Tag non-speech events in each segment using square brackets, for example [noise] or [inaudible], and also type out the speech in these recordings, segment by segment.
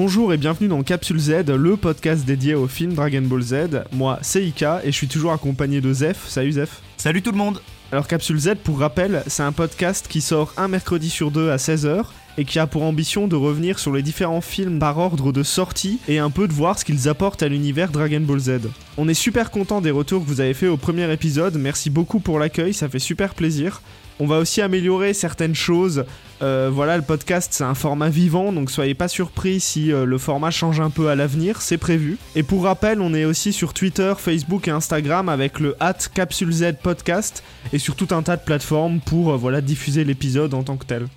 Bonjour et bienvenue dans Capsule Z, le podcast dédié au film Dragon Ball Z. Moi, c'est Ika et je suis toujours accompagné de Zef. Salut Zef. Salut tout le monde Alors Capsule Z, pour rappel, c'est un podcast qui sort un mercredi sur deux à 16h et qui a pour ambition de revenir sur les différents films par ordre de sortie et un peu de voir ce qu'ils apportent à l'univers Dragon Ball Z. On est super content des retours que vous avez fait au premier épisode, merci beaucoup pour l'accueil, ça fait super plaisir. On va aussi améliorer certaines choses. Euh, voilà, le podcast c'est un format vivant, donc soyez pas surpris si euh, le format change un peu à l'avenir, c'est prévu. Et pour rappel, on est aussi sur Twitter, Facebook et Instagram avec le at podcast et sur tout un tas de plateformes pour euh, voilà diffuser l'épisode en tant que tel.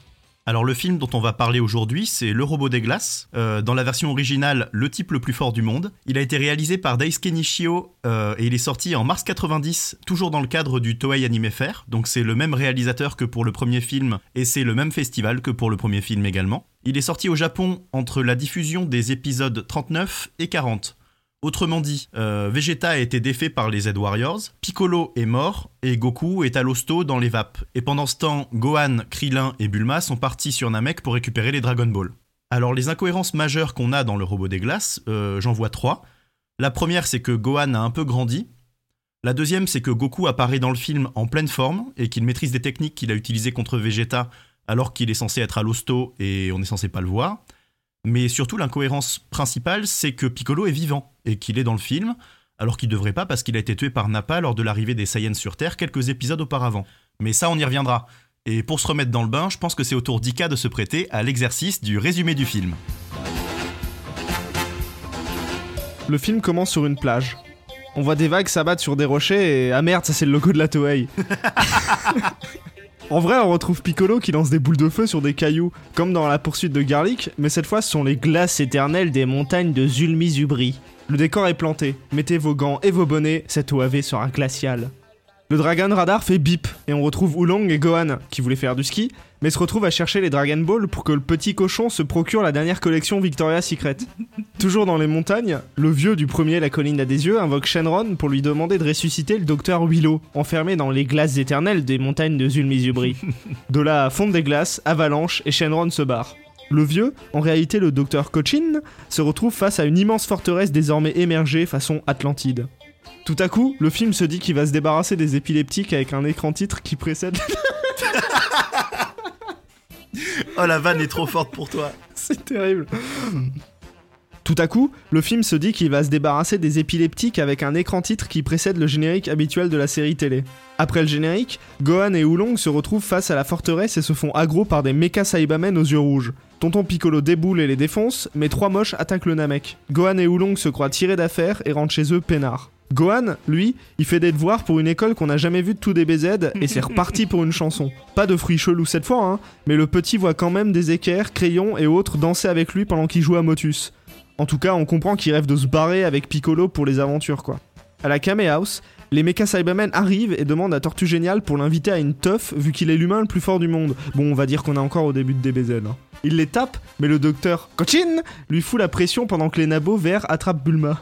Alors le film dont on va parler aujourd'hui, c'est Le Robot des Glaces. Euh, dans la version originale, le type le plus fort du monde. Il a été réalisé par Daisuke Nishio euh, et il est sorti en mars 90, toujours dans le cadre du Toei Anime Fair. Donc c'est le même réalisateur que pour le premier film et c'est le même festival que pour le premier film également. Il est sorti au Japon entre la diffusion des épisodes 39 et 40. Autrement dit, euh, Vegeta a été défait par les Z-Warriors, Piccolo est mort, et Goku est à l'hosto dans les vapes. Et pendant ce temps, Gohan, Krillin et Bulma sont partis sur Namek pour récupérer les Dragon Ball. Alors les incohérences majeures qu'on a dans le robot des glaces, euh, j'en vois trois. La première, c'est que Gohan a un peu grandi. La deuxième, c'est que Goku apparaît dans le film en pleine forme et qu'il maîtrise des techniques qu'il a utilisées contre Vegeta alors qu'il est censé être à l'hosto et on est censé pas le voir. Mais surtout, l'incohérence principale, c'est que Piccolo est vivant et qu'il est dans le film, alors qu'il devrait pas parce qu'il a été tué par Nappa lors de l'arrivée des Saiyans sur Terre quelques épisodes auparavant. Mais ça, on y reviendra. Et pour se remettre dans le bain, je pense que c'est au tour d'Ika de se prêter à l'exercice du résumé du film. Le film commence sur une plage. On voit des vagues s'abattre sur des rochers et ah merde, ça c'est le logo de la Toei. [laughs] En vrai, on retrouve Piccolo qui lance des boules de feu sur des cailloux, comme dans la poursuite de Garlic, mais cette fois ce sont les glaces éternelles des montagnes de Zulmi-Zubri. Le décor est planté, mettez vos gants et vos bonnets, cette OAV sera glaciale. Le Dragon Radar fait bip, et on retrouve Oolong et Gohan, qui voulaient faire du ski, mais se retrouvent à chercher les Dragon Ball pour que le petit cochon se procure la dernière collection Victoria's Secret. [laughs] Toujours dans les montagnes, le vieux du premier La colline à des yeux invoque Shenron pour lui demander de ressusciter le docteur Willow, enfermé dans les glaces éternelles des montagnes de Zulmi-Zubri. [laughs] De là, fonde des glaces, avalanche, et Shenron se barre. Le vieux, en réalité le docteur Cochin, se retrouve face à une immense forteresse désormais émergée façon Atlantide. Tout à coup, le film se dit qu'il va se débarrasser des épileptiques avec un écran titre qui précède. [laughs] oh la vanne est trop forte pour toi. C'est terrible. Tout à coup, le film se dit qu'il va se débarrasser des épileptiques avec un écran titre qui précède le générique habituel de la série télé. Après le générique, Gohan et Oolong se retrouvent face à la forteresse et se font aggro par des mecha Saibamen aux yeux rouges. Tonton Piccolo déboule et les défonce, mais trois moches attaquent le Namek. Gohan et Oolong se croient tirés d'affaire et rentrent chez eux peinards. Gohan, lui, il fait des devoirs pour une école qu'on n'a jamais vue de tout DBZ et c'est [laughs] reparti pour une chanson. Pas de fruits chelous cette fois, hein, mais le petit voit quand même des équerres, crayons et autres danser avec lui pendant qu'il joue à Motus. En tout cas, on comprend qu'il rêve de se barrer avec Piccolo pour les aventures, quoi. À la Kame House, les Mecha Cybermen arrivent et demandent à Tortue Génial pour l'inviter à une teuf vu qu'il est l'humain le plus fort du monde. Bon, on va dire qu'on est encore au début de DBZ. Hein. Il les tape, mais le docteur Kochin lui fout la pression pendant que les nabots verts attrapent Bulma.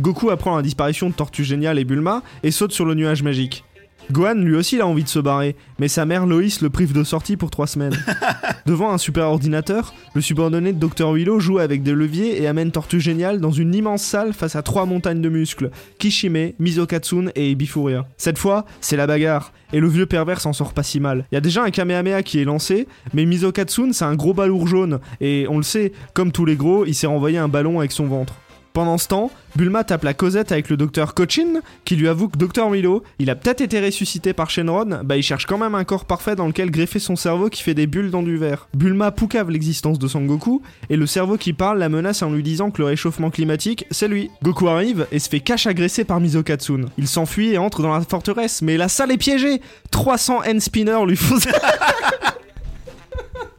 Goku apprend la disparition de Tortue Génial et Bulma et saute sur le nuage magique. Gohan lui aussi il a envie de se barrer, mais sa mère Loïs le prive de sortie pour trois semaines. [laughs] Devant un super ordinateur, le subordonné de Dr Willow joue avec des leviers et amène Tortue Génial dans une immense salle face à trois montagnes de muscles, Kishime, Mizokatsune et Bifuria. Cette fois, c'est la bagarre, et le vieux pervers s'en sort pas si mal. Il y a déjà un Kamehameha qui est lancé, mais Mizokatsune c'est un gros balourd jaune, et on le sait, comme tous les gros, il s'est renvoyé un ballon avec son ventre. Pendant ce temps, Bulma tape la causette avec le docteur Cochin, qui lui avoue que Dr Milo, il a peut-être été ressuscité par Shenron, bah il cherche quand même un corps parfait dans lequel greffer son cerveau qui fait des bulles dans du verre. Bulma poucave l'existence de Son Goku, et le cerveau qui parle la menace en lui disant que le réchauffement climatique, c'est lui. Goku arrive et se fait cache agresser par Mizokatsune. Il s'enfuit et entre dans la forteresse, mais la salle est piégée 300 end spinners lui font... [laughs]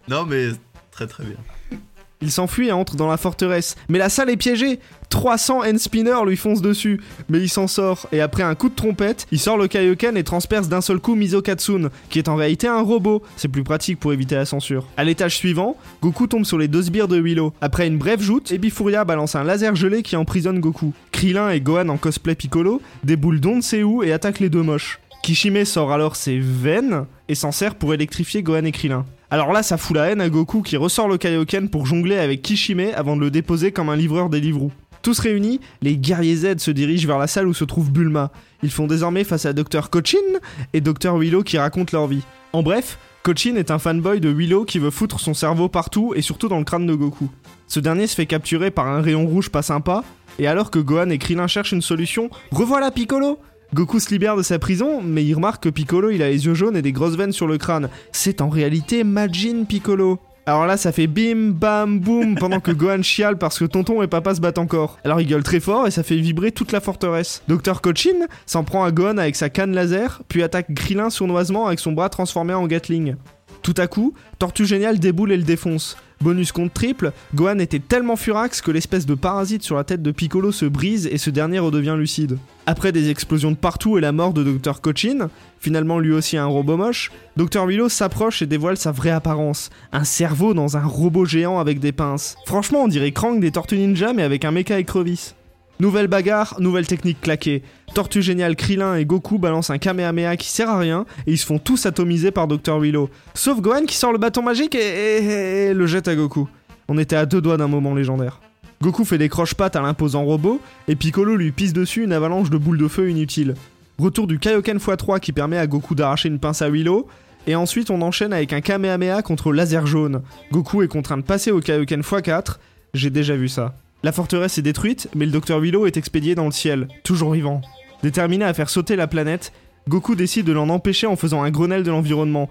non mais très très bien. Il s'enfuit et entre dans la forteresse. Mais la salle est piégée 300 end spinners lui foncent dessus. Mais il s'en sort. Et après un coup de trompette, il sort le Kaioken et transperce d'un seul coup Mizokatsune, qui est en réalité un robot. C'est plus pratique pour éviter la censure. À l'étage suivant, Goku tombe sur les deux sbires de Willow. Après une brève joute, Ebifuria balance un laser gelé qui emprisonne Goku. Krillin et Gohan en cosplay Piccolo déboulent d'on ne sait où et attaquent les deux moches. Kishime sort alors ses veines et s'en sert pour électrifier Gohan et Krillin. Alors là, ça fout la haine à Goku qui ressort le Kaioken pour jongler avec Kishime avant de le déposer comme un livreur des livres. Tous réunis, les guerriers Z se dirigent vers la salle où se trouve Bulma. Ils font désormais face à Dr. Cochin et Dr. Willow qui racontent leur vie. En bref, Cochin est un fanboy de Willow qui veut foutre son cerveau partout et surtout dans le crâne de Goku. Ce dernier se fait capturer par un rayon rouge pas sympa, et alors que Gohan et Krillin cherchent une solution, revoilà Piccolo Goku se libère de sa prison, mais il remarque que Piccolo il a les yeux jaunes et des grosses veines sur le crâne. C'est en réalité Majin Piccolo. Alors là, ça fait bim, bam, boum, pendant que Gohan chiale parce que tonton et papa se battent encore. Alors il gueule très fort et ça fait vibrer toute la forteresse. Dr. Cochin s'en prend à Gohan avec sa canne laser, puis attaque Krillin sournoisement avec son bras transformé en Gatling. Tout à coup, Tortue Géniale déboule et le défonce. Bonus contre triple, Gohan était tellement furax que l'espèce de parasite sur la tête de Piccolo se brise et ce dernier redevient lucide. Après des explosions de partout et la mort de Dr. Cochin, finalement lui aussi un robot moche, Dr. Willow s'approche et dévoile sa vraie apparence. Un cerveau dans un robot géant avec des pinces. Franchement, on dirait Krang des Tortues Ninja mais avec un méca écrevisse. Nouvelle bagarre, nouvelle technique claquée. Tortue Géniale, Krillin et Goku balancent un Kamehameha qui sert à rien et ils se font tous atomiser par Dr. Willow. Sauf Gohan qui sort le bâton magique et, le jette à Goku. On était à deux doigts d'un moment légendaire. Goku fait des croche-pattes à l'imposant robot et Piccolo lui pisse dessus une avalanche de boules de feu inutiles. Retour du Kaioken x3 qui permet à Goku d'arracher une pince à Willow. Et ensuite on enchaîne avec un Kamehameha contre laser jaune. Goku est contraint de passer au Kaioken x4. J'ai déjà vu ça. La forteresse est détruite, mais le docteur Willow est expédié dans le ciel, toujours vivant. Déterminé à faire sauter la planète, Goku décide de l'en empêcher en faisant un Grenelle de l'environnement,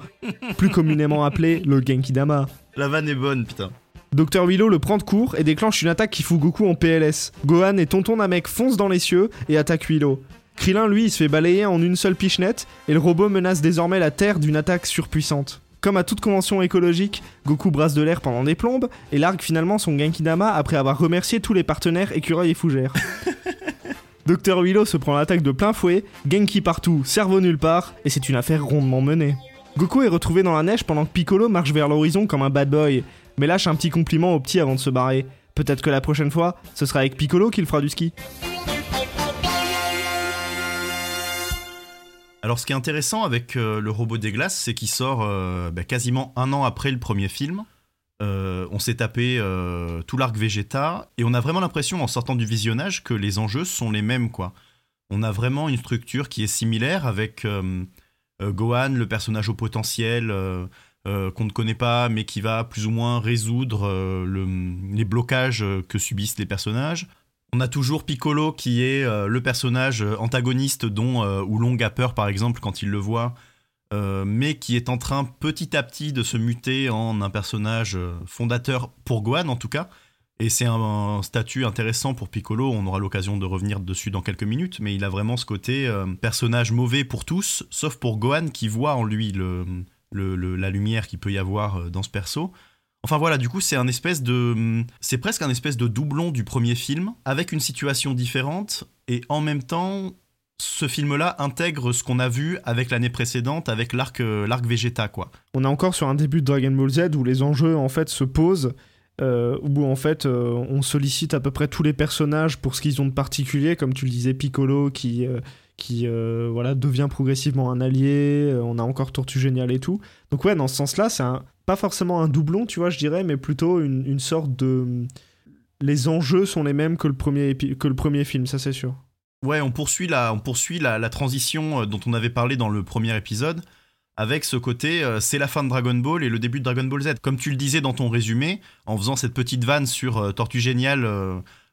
plus communément appelé le Genkidama. La vanne est bonne, putain. Docteur Willow le prend de court et déclenche une attaque qui fout Goku en PLS. Gohan et Tonton Namek foncent dans les cieux et attaquent Willow. Krillin, lui, il se fait balayer en une seule pichenette et le robot menace désormais la Terre d'une attaque surpuissante. Comme à toute convention écologique, Goku brasse de l'air pendant des plombes et largue finalement son Genkidama après avoir remercié tous les partenaires écureuils et fougères. [laughs] Docteur Willow se prend l'attaque de plein fouet, Genki partout, cerveau nulle part, et c'est une affaire rondement menée. Goku est retrouvé dans la neige pendant que Piccolo marche vers l'horizon comme un bad boy, mais lâche un petit compliment au petit avant de se barrer. Peut-être que la prochaine fois, ce sera avec Piccolo qu'il fera du ski. Alors, ce qui est intéressant avec euh, le robot des glaces, c'est qu'il sort euh, bah, quasiment un an après le premier film. Euh, on s'est tapé tout l'arc Vegeta et on a vraiment l'impression, en sortant du visionnage, que les enjeux sont les mêmes. On a vraiment une structure qui est similaire avec Gohan, le personnage au potentiel qu'on ne connaît pas, mais qui va plus ou moins résoudre les blocages que subissent les personnages. On a toujours Piccolo qui est euh, le personnage euh, antagoniste dont euh, Oolong a peur par exemple quand il le voit, mais qui est en train petit à petit de se muter en un personnage fondateur pour Gohan en tout cas. Et c'est un, statut intéressant pour Piccolo, on aura l'occasion de revenir dessus dans quelques minutes, mais il a vraiment ce côté personnage mauvais pour tous, sauf pour Gohan qui voit en lui la lumière qu'il peut y avoir dans ce perso. Enfin voilà, du coup, c'est un espèce de. C'est presque un espèce de doublon du premier film, avec une situation différente, et en même temps, ce film-là intègre ce qu'on a vu avec l'année précédente, avec l'arc, euh, l'arc Vegeta, quoi. On est encore sur un début de Dragon Ball Z où les enjeux, en fait, se posent. Euh, où en fait euh, on sollicite à peu près tous les personnages pour ce qu'ils ont de particulier, comme tu le disais, Piccolo qui, qui voilà, devient progressivement un allié, on a encore Tortue Géniale et tout. Donc ouais, dans ce sens-là, c'est pas forcément un doublon, tu vois, je dirais, mais plutôt une, sorte de. Les enjeux sont les mêmes que le premier, que le premier film, ça c'est sûr. Ouais, on poursuit, la, on poursuit la, transition euh, dont on avait parlé dans le premier épisode, avec ce côté, euh, c'est la fin de Dragon Ball et le début de Dragon Ball Z. Comme tu le disais dans ton résumé, en faisant cette petite vanne sur euh, Tortue Géniale,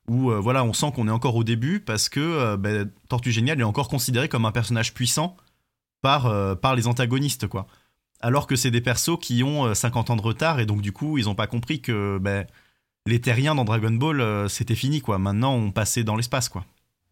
où voilà, on sent qu'on est encore au début, parce que ben, Tortue Géniale est encore considéré comme un personnage puissant par, par les antagonistes, quoi alors que c'est des persos qui ont 50 euh, ans de retard et donc du coup ils n'ont pas compris que ben, les terriens dans Dragon Ball euh, c'était fini quoi. Maintenant on passait dans l'espace quoi.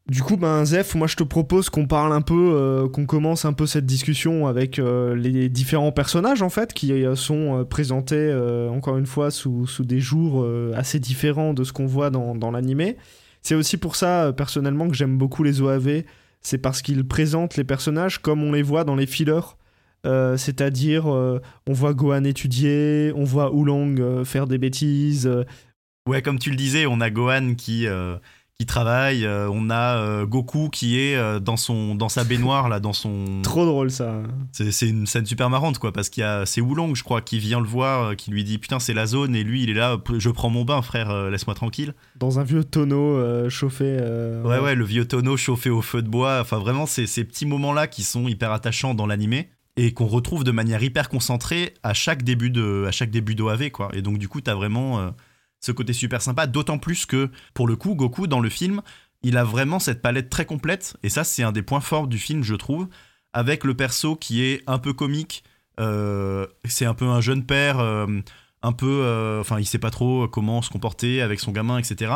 Du coup, ben Zef, moi je te propose qu'on parle un peu, euh, qu'on commence un peu cette discussion avec les différents personnages en fait qui sont présentés encore une fois sous, des jours assez différents de ce qu'on voit dans, dans l'animé. C'est aussi pour ça personnellement que j'aime beaucoup les OAV, c'est parce qu'ils présentent les personnages comme on les voit dans les fillers euh, c'est-à-dire euh, on voit Gohan étudier, on voit Oolong euh, faire des bêtises. Ouais, comme tu le disais, on a Gohan qui, qui travaille. euh, on a euh, Goku qui est euh, dans son dans sa baignoire là, dans son. [laughs] Trop drôle ça. C'est une scène super marrante quoi, parce qu'il y a c'est Oolong, je crois, qui vient le voir, qui lui dit putain c'est la zone et lui il est là, je prends mon bain frère, laisse-moi tranquille. Dans un vieux tonneau chauffé. Ouais ouais, le vieux tonneau chauffé au feu de bois. Enfin vraiment c'est ces petits moments là qui sont hyper attachants dans l'animé et qu'on retrouve de manière hyper concentrée à chaque début de à chaque début d'OAV quoi. Et donc du coup t'as vraiment ce côté super sympa, d'autant plus que pour le coup Goku dans le film il a vraiment cette palette très complète, et ça c'est un des points forts du film, je trouve, avec le perso qui est un peu comique, euh, c'est un peu un jeune père, euh, un peu, euh, enfin il sait pas trop comment se comporter avec son gamin, etc.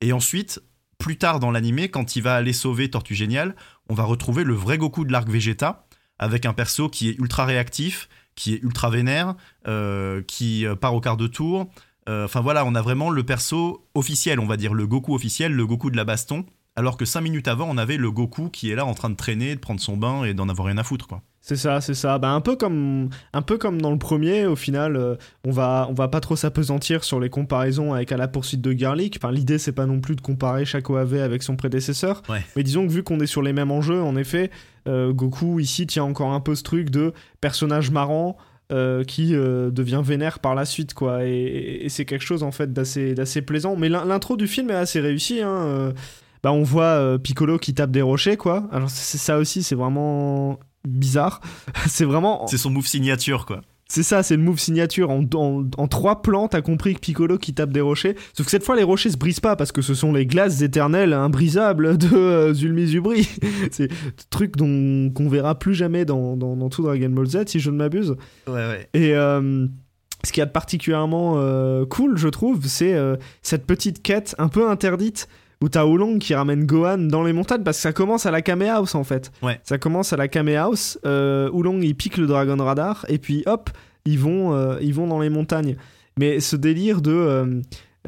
Et ensuite, plus tard dans l'animé, quand il va aller sauver Tortue Géniale, on va retrouver le vrai Goku de l'arc Vegeta, avec un perso qui est ultra réactif, qui est ultra vénère, qui part au quart de tour, Enfin voilà, on a vraiment le perso officiel, on va dire, le Goku officiel, le Goku de la baston. Alors que 5 minutes avant, on avait le Goku qui est là en train de traîner, de prendre son bain et d'en avoir rien à foutre, quoi. C'est ça, c'est ça. Bah, un, peu comme, un peu comme dans le premier, au final, euh, on, va, on va pas trop s'apesantir sur les comparaisons avec À la poursuite de Garlic. Enfin, L'idée, c'est pas non plus de comparer chaque OAV avec son prédécesseur. Ouais. Mais disons que vu qu'on est sur les mêmes enjeux, en effet, euh, Goku ici tient encore un peu ce truc de personnage marrant. Euh, qui euh, devient vénère par la suite quoi et, c'est quelque chose en fait d'assez plaisant mais l'in- l'intro du film est assez réussie hein, euh. bah on voit Piccolo qui tape des rochers quoi alors ça aussi c'est vraiment bizarre [laughs] c'est vraiment C'est son move signature, quoi. C'est ça, c'est le move signature. En, en, en trois plans, t'as compris que Piccolo qui tape des rochers. Sauf que cette fois, les rochers se brisent pas parce que ce sont les glaces éternelles imbrisables de euh, Zulmi Zubri. [laughs] c'est un truc dont qu'on verra plus jamais dans, dans, dans tout Dragon Ball Z, si je ne m'abuse. Ouais, ouais. Et euh, ce qui est particulièrement euh, cool, je trouve, c'est euh, cette petite quête un peu interdite où t'as Oolong qui ramène Gohan dans les montagnes parce que ça commence à la Kame House en fait. Ouais. Ça commence à la Kame House. Euh, Oolong il pique le Dragon Radar et puis hop, ils vont, euh, ils vont dans les montagnes. Mais ce délire de. euh,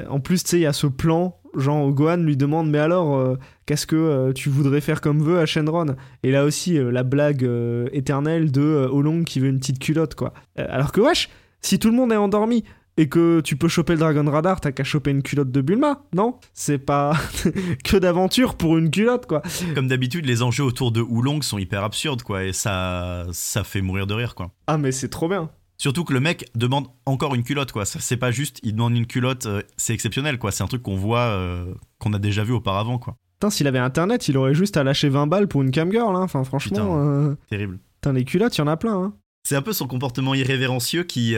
en plus, tu sais, il y a ce plan. Genre, Gohan lui demande Mais alors, euh, qu'est-ce que tu voudrais faire comme vœu à Shenron? Et là aussi, la blague éternelle de Oolong qui veut une petite culotte, quoi. Alors que, wesh, si tout le monde est endormi et que tu peux choper le Dragon Radar, t'as qu'à choper une culotte de Bulma, non? C'est pas [laughs] que d'aventure pour une culotte, quoi. Comme d'habitude, les enjeux autour de Oolong sont hyper absurdes, quoi. Et ça, ça fait mourir de rire, quoi. Ah, mais c'est trop bien. Surtout que le mec demande encore une culotte, quoi. C'est pas juste, il demande une culotte, euh, c'est exceptionnel, quoi. C'est un truc qu'on voit, euh, qu'on a déjà vu auparavant, quoi. Putain, s'il avait internet, il aurait juste à lâcher 20 balles pour une camgirl, hein. Enfin, franchement, euh, Terrible. putain, les culottes, il y en a plein, hein. C'est un peu son comportement irrévérencieux qui,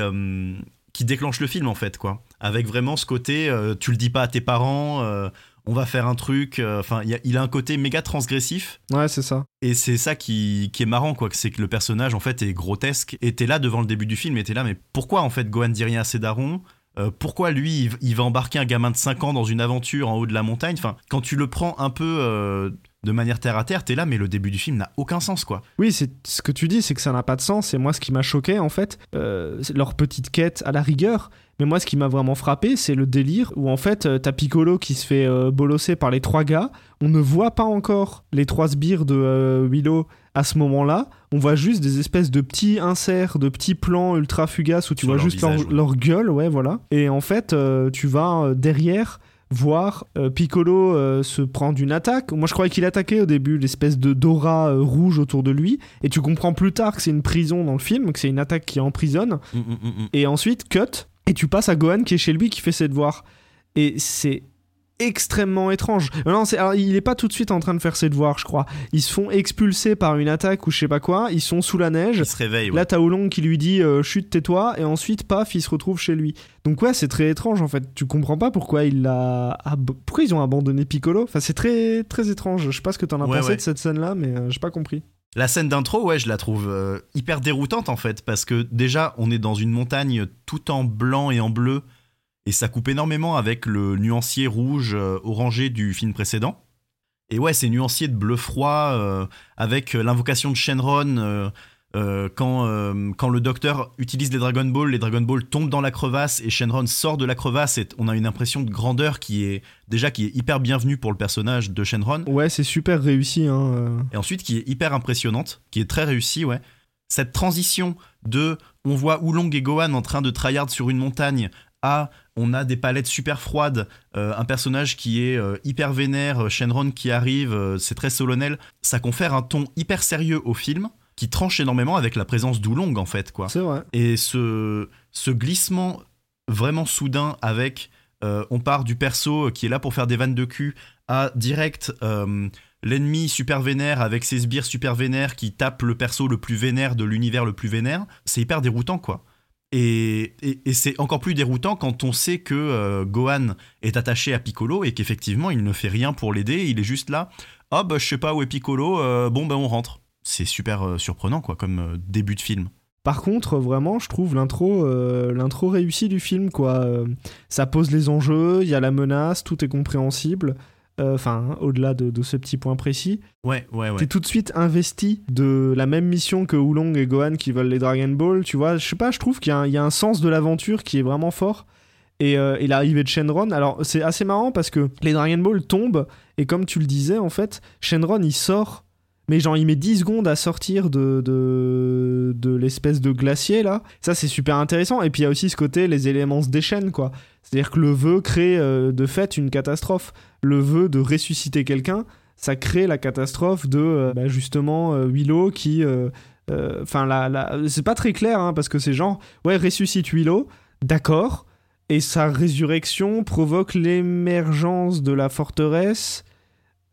qui déclenche le film, en fait, quoi. Avec vraiment ce côté, euh, tu le dis pas à tes parents, euh, on va faire un truc. euh, Enfin, il a- il a un côté méga transgressif. Ouais, c'est ça. Et c'est ça qui, qui est marrant, quoi. C'est que le personnage, en fait, est grotesque. Et t'es là devant le début du film, et t'es là, mais pourquoi, en fait, Gohan dit rien à ses darons pourquoi lui, il, il va embarquer un gamin de 5 ans dans une aventure en haut de la montagne? Enfin, quand tu le prends un peu de manière terre à terre, t'es là, mais le début du film n'a aucun sens, quoi. Oui, c'est ce que tu dis, c'est que ça n'a pas de sens. Et moi, ce qui m'a choqué, en fait, euh, c'est leur petite quête à la rigueur. Mais moi, ce qui m'a vraiment frappé, c'est le délire où, en fait, euh, t'as Piccolo qui se fait euh, bolosser par les trois gars. On ne voit pas encore les trois sbires de euh, Willow à ce moment-là. On voit juste des espèces de petits inserts, de petits plans ultra fugaces où tu Sur vois leur juste leur, visage, ouais. leur gueule, ouais, voilà. Et en fait, tu vas derrière voir euh, Piccolo euh, se prendre une attaque. Moi, je croyais qu'il attaquait au début l'espèce de d'aura euh, rouge autour de lui. Et tu comprends plus tard que c'est une prison dans le film, que c'est une attaque qui emprisonne. Mm, mm, mm, mm. Et ensuite, cut. Et tu passes à Gohan qui est chez lui, qui fait ses devoirs. Et c'est extrêmement étrange. Euh, Non, c'est, alors, il est pas tout de suite en train de faire ses devoirs, je crois. Ils se font expulser par une attaque ou je sais pas quoi. Ils sont sous la neige. Il se réveille, ouais. Là, t'as Oolong qui lui dit euh, chute, tais-toi, et ensuite, paf, il se retrouve chez lui. Donc, ouais, c'est très étrange en fait. Tu comprends pas pourquoi il a. ab- Pourquoi ils ont abandonné Piccolo? Enfin, c'est très, très étrange. Je sais pas ce que t'en as Ouais, pensé ouais. de cette scène-là, mais euh, j'ai pas compris. La scène d'intro, ouais, je la trouve euh, hyper déroutante en fait, parce que déjà, on est dans une montagne tout en blanc et en bleu, et ça coupe énormément avec le nuancier rouge euh, orangé du film précédent. Et ouais, c'est nuancier de bleu froid, euh, avec euh, l'invocation de Shenron. euh, euh, quand, quand le docteur utilise les Dragon Ball, les Dragon Ball tombent dans la crevasse et Shenron sort de la crevasse et on a une impression de grandeur qui est déjà qui est hyper bienvenue pour le personnage de Shenron Ouais, c'est super réussi. Hein, et ensuite qui est hyper impressionnante, qui est très réussie, ouais. Cette transition de on voit Oolong et Gohan en train de tryhard sur une montagne à on a des palettes super froides, euh, un personnage qui est euh, hyper vénère, Shenron qui arrive, c'est très solennel, ça confère un ton hyper sérieux au film qui tranche énormément avec la présence d'Oulong en fait quoi. C'est vrai. Et ce, ce glissement vraiment soudain avec on part du perso qui est là pour faire des vannes de cul à direct l'ennemi super vénère avec ses sbires super vénères qui tape le perso le plus vénère de l'univers le plus vénère, c'est hyper déroutant quoi. Et, c'est encore plus déroutant quand on sait que euh, Gohan est attaché à Piccolo et qu'effectivement il ne fait rien pour l'aider, il est juste là. Ah bah je sais pas où est Piccolo, euh, bon bah on rentre. C'est super euh, surprenant quoi comme début de film. Par contre, vraiment, je trouve l'intro, l'intro réussie du film, quoi. ça pose les enjeux, il y a la menace, tout est compréhensible. Euh, enfin au-delà de, ce petit point précis. Ouais, ouais, ouais. T'es tout de suite investi de la même mission que Oolong et Gohan qui veulent les Dragon Ball, tu vois. Je sais pas, je trouve qu'il y, a un sens de l'aventure qui est vraiment fort. Et, euh, l'arrivée de Shenron, alors c'est assez marrant parce que les Dragon Ball tombent, et comme tu le disais, en fait, Shenron il sort mais genre il met 10 secondes à sortir de, de, de l'espèce de glacier là. Ça c'est super intéressant. Et puis il y a aussi ce côté, les éléments se déchaînent quoi. C'est-à-dire que le vœu crée euh, de fait une catastrophe. Le vœu de ressusciter quelqu'un, ça crée la catastrophe de euh, bah, justement euh, Willow qui. Enfin, la, c'est pas très clair hein, parce que c'est genre, ouais, ressuscite Willow, d'accord. Et sa résurrection provoque l'émergence de la forteresse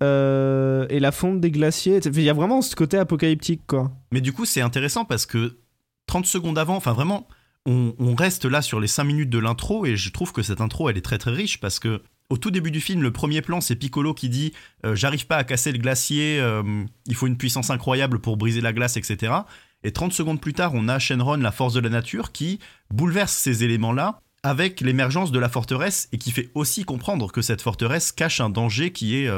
et la fonte des glaciers. Il y a vraiment ce côté apocalyptique, quoi. Mais du coup, c'est intéressant parce que 30 secondes avant, enfin vraiment, on, reste là sur les 5 minutes de l'intro et je trouve que cette intro, elle est très très riche parce que au tout début du film, le premier plan, c'est Piccolo qui dit euh, J'arrive pas à casser le glacier, euh, il faut une puissance incroyable pour briser la glace, etc. Et 30 secondes plus tard, on a Shenron, la force de la nature, qui bouleverse ces éléments-là avec l'émergence de la forteresse et qui fait aussi comprendre que cette forteresse cache un danger qui est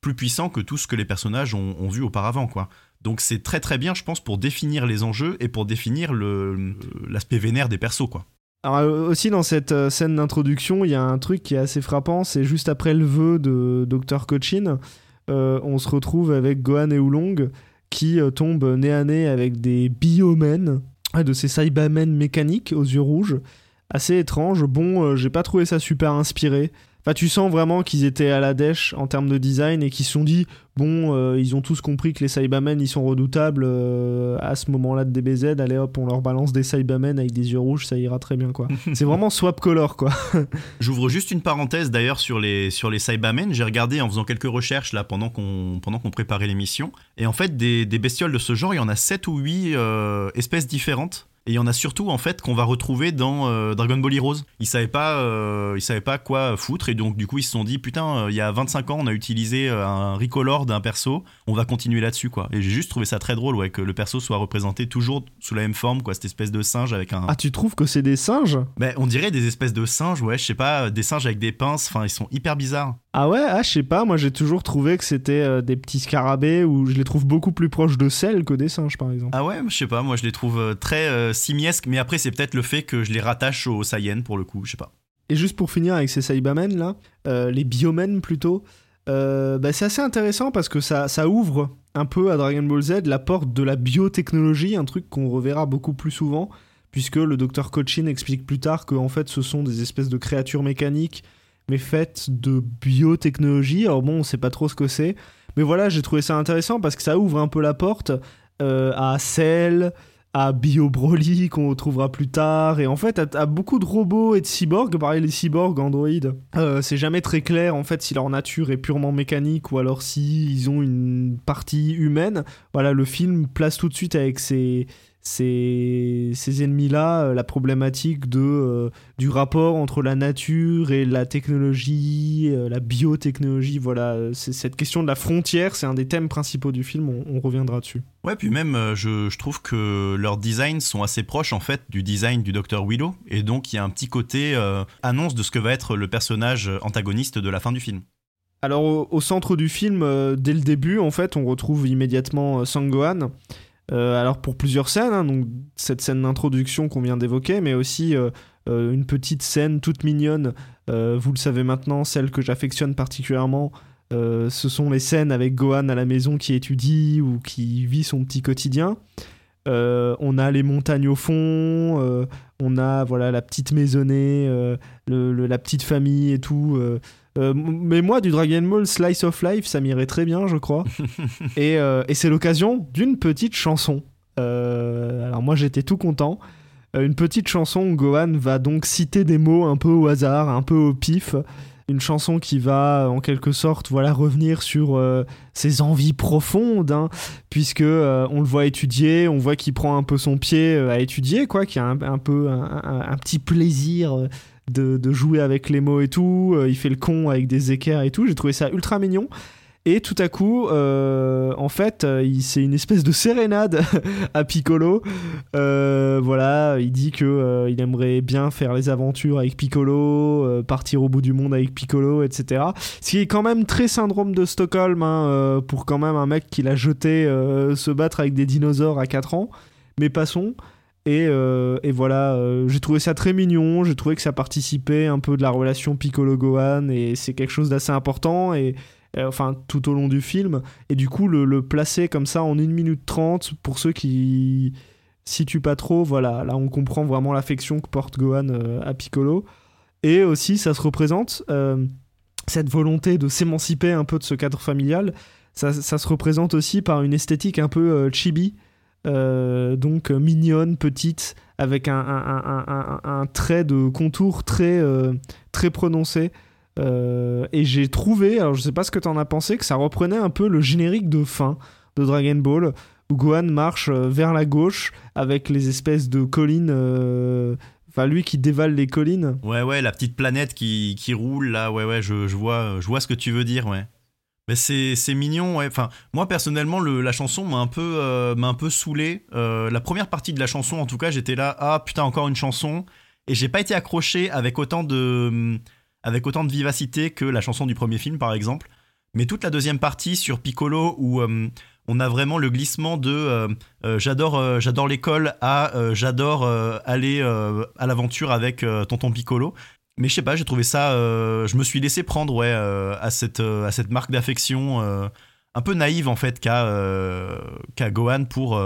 plus puissant que tout ce que les personnages ont, vu auparavant, quoi. Donc c'est très très bien, je pense, pour définir les enjeux et pour définir l'aspect vénère des persos, quoi. Alors euh, aussi dans cette euh, scène d'introduction, il y a un truc qui est assez frappant, c'est juste après le vœu de Dr Cochin, euh, on se retrouve avec Gohan et Oolong qui tombent nez à nez avec des biomen, de ces Saibamen mécaniques aux yeux rouges, assez étrange. Bon, j'ai pas trouvé ça super inspiré tu sens vraiment qu'ils étaient à la dèche en termes de design et qu'ils se sont dit bon, euh, ils ont tous compris que les Cybermen ils sont redoutables euh, à ce moment-là de DBZ. Allez hop, on leur balance des Cybermen avec des yeux rouges, ça ira très bien quoi. [laughs] c'est vraiment swap color quoi. [laughs] J'ouvre juste une parenthèse d'ailleurs sur les sur les Cybermen. J'ai regardé en faisant quelques recherches là pendant qu'on pendant qu'on préparait l'émission et en fait des, des, bestioles de ce genre, il y en a 7 ou 8 euh, espèces différentes et il y en a surtout en fait qu'on va retrouver dans euh, Dragon Ball Heroes. Ils savaient pas, euh, ils savaient pas quoi foutre et donc du coup ils se sont dit putain, euh, il y a 25 ans on a utilisé un recolor d'un perso, on va continuer là-dessus quoi. Et j'ai juste trouvé ça très drôle ouais que le perso soit représenté toujours sous la même forme quoi, cette espèce de singe avec un. Ah tu trouves que c'est des singes? Ben on dirait des espèces de singes ouais, je sais pas, des singes avec des pinces, enfin ils sont hyper bizarres. Ah ouais, ah je sais pas, moi j'ai toujours trouvé que c'était des petits scarabées ou je les trouve beaucoup plus proches de sel que des singes par exemple. Ah ouais, je sais pas, moi je les trouve très simiesque, mais après c'est peut-être le fait que je les rattache aux Saiyans pour le coup, je sais pas. Et juste pour finir avec ces Saibamen là, euh, les Biomen plutôt, euh, bah, c'est assez intéressant parce que ça, ça ouvre un peu à Dragon Ball Z la porte de la biotechnologie, un truc qu'on reverra beaucoup plus souvent, puisque le docteur Cochin explique plus tard que en fait ce sont des espèces de créatures mécaniques mais faites de biotechnologie. Alors bon, on sait pas trop ce que c'est, mais voilà, j'ai trouvé ça intéressant parce que ça ouvre un peu la porte euh, à Cell, à Bio Broly qu'on retrouvera plus tard. Et en fait à, beaucoup de robots et de cyborgs pareil les cyborgs androïdes euh, c'est jamais très clair en fait si leur nature est purement mécanique ou alors si ils ont une partie humaine. Voilà le film place tout de suite avec ces ces, ces ennemis-là, euh, la problématique de, euh, du rapport entre la nature et la technologie, euh, la biotechnologie, voilà, cette question de la frontière, c'est un des thèmes principaux du film, on, reviendra dessus. Ouais, puis même, je, je, trouve que leurs designs sont assez proches, en fait, du design du Dr. Willow, et donc il y a un petit côté annonce de ce que va être le personnage antagoniste de la fin du film. Alors, au, au centre du film, dès le début, en fait, on retrouve immédiatement Sangohan, euh, alors pour plusieurs scènes, hein, cette scène d'introduction qu'on vient d'évoquer, mais aussi euh, euh, une petite scène toute mignonne, vous le savez maintenant, celle que j'affectionne particulièrement, ce sont les scènes avec Gohan à la maison qui étudie ou qui vit son petit quotidien. on a les montagnes au fond, on a voilà la petite maisonnée, la petite famille et tout. Mais moi, du Dragon Ball Slice of Life, ça m'irait très bien, je crois. [laughs] et, et c'est l'occasion d'une petite chanson. alors moi, j'étais tout content. une petite chanson où Gohan va donc citer des mots un peu au hasard, un peu au pif une chanson qui va en quelque sorte voilà revenir sur euh, ses envies profondes hein, puisque euh, on le voit étudier on voit qu'il prend un peu son pied euh, à étudier quoi qu'il a un, peu un, petit plaisir de, jouer avec les mots et tout il fait le con avec des équerres et tout j'ai trouvé ça ultra mignon et tout à coup, euh, en fait, euh, c'est une espèce de sérénade [laughs] à Piccolo. Euh, voilà, il dit que il aimerait bien faire les aventures avec Piccolo, partir au bout du monde avec Piccolo, etc. Ce qui est quand même très syndrome de Stockholm hein, pour quand même un mec qui l'a jeté se battre avec des dinosaures à 4 ans. Mais passons. Et, et, voilà, j'ai trouvé ça très mignon, j'ai trouvé que ça participait un peu de la relation Piccolo-Gohan, et c'est quelque chose d'assez important, et, euh, enfin tout au long du film, et du coup le, placer comme ça en 1 minute 30 pour ceux qui situent pas trop, voilà, là on comprend vraiment l'affection que porte Gohan euh, à Piccolo, et aussi ça se représente, euh, cette volonté de s'émanciper un peu de ce cadre familial, ça, se représente aussi par une esthétique un peu chibi, donc mignonne, petite, avec un, trait de contour très, très prononcé. Euh, et j'ai trouvé, alors je sais pas ce que t'en as pensé, que ça reprenait un peu le générique de fin de Dragon Ball, où Gohan marche euh, vers la gauche avec les espèces de collines. Euh, enfin, lui qui dévale les collines. Ouais, ouais, la petite planète qui, qui roule là, ouais, ouais, je, je, vois, je vois ce que tu veux dire, ouais. C'est, mignon, ouais. Enfin, moi personnellement, le, la chanson m'a un peu, peu saoulé. la première partie de la chanson, en tout cas, j'étais là, ah putain, encore une chanson. Et j'ai pas été accroché avec autant de avec autant de vivacité que la chanson du premier film, par exemple. Mais toute la deuxième partie sur Piccolo, où euh, on a vraiment le glissement de euh, euh, j'adore j'adore l'école à j'adore aller à l'aventure avec tonton Piccolo. Mais je sais pas, j'ai trouvé ça. je me suis laissé prendre ouais, à, cette, à cette marque d'affection un peu naïve en fait qu'a Gohan pour,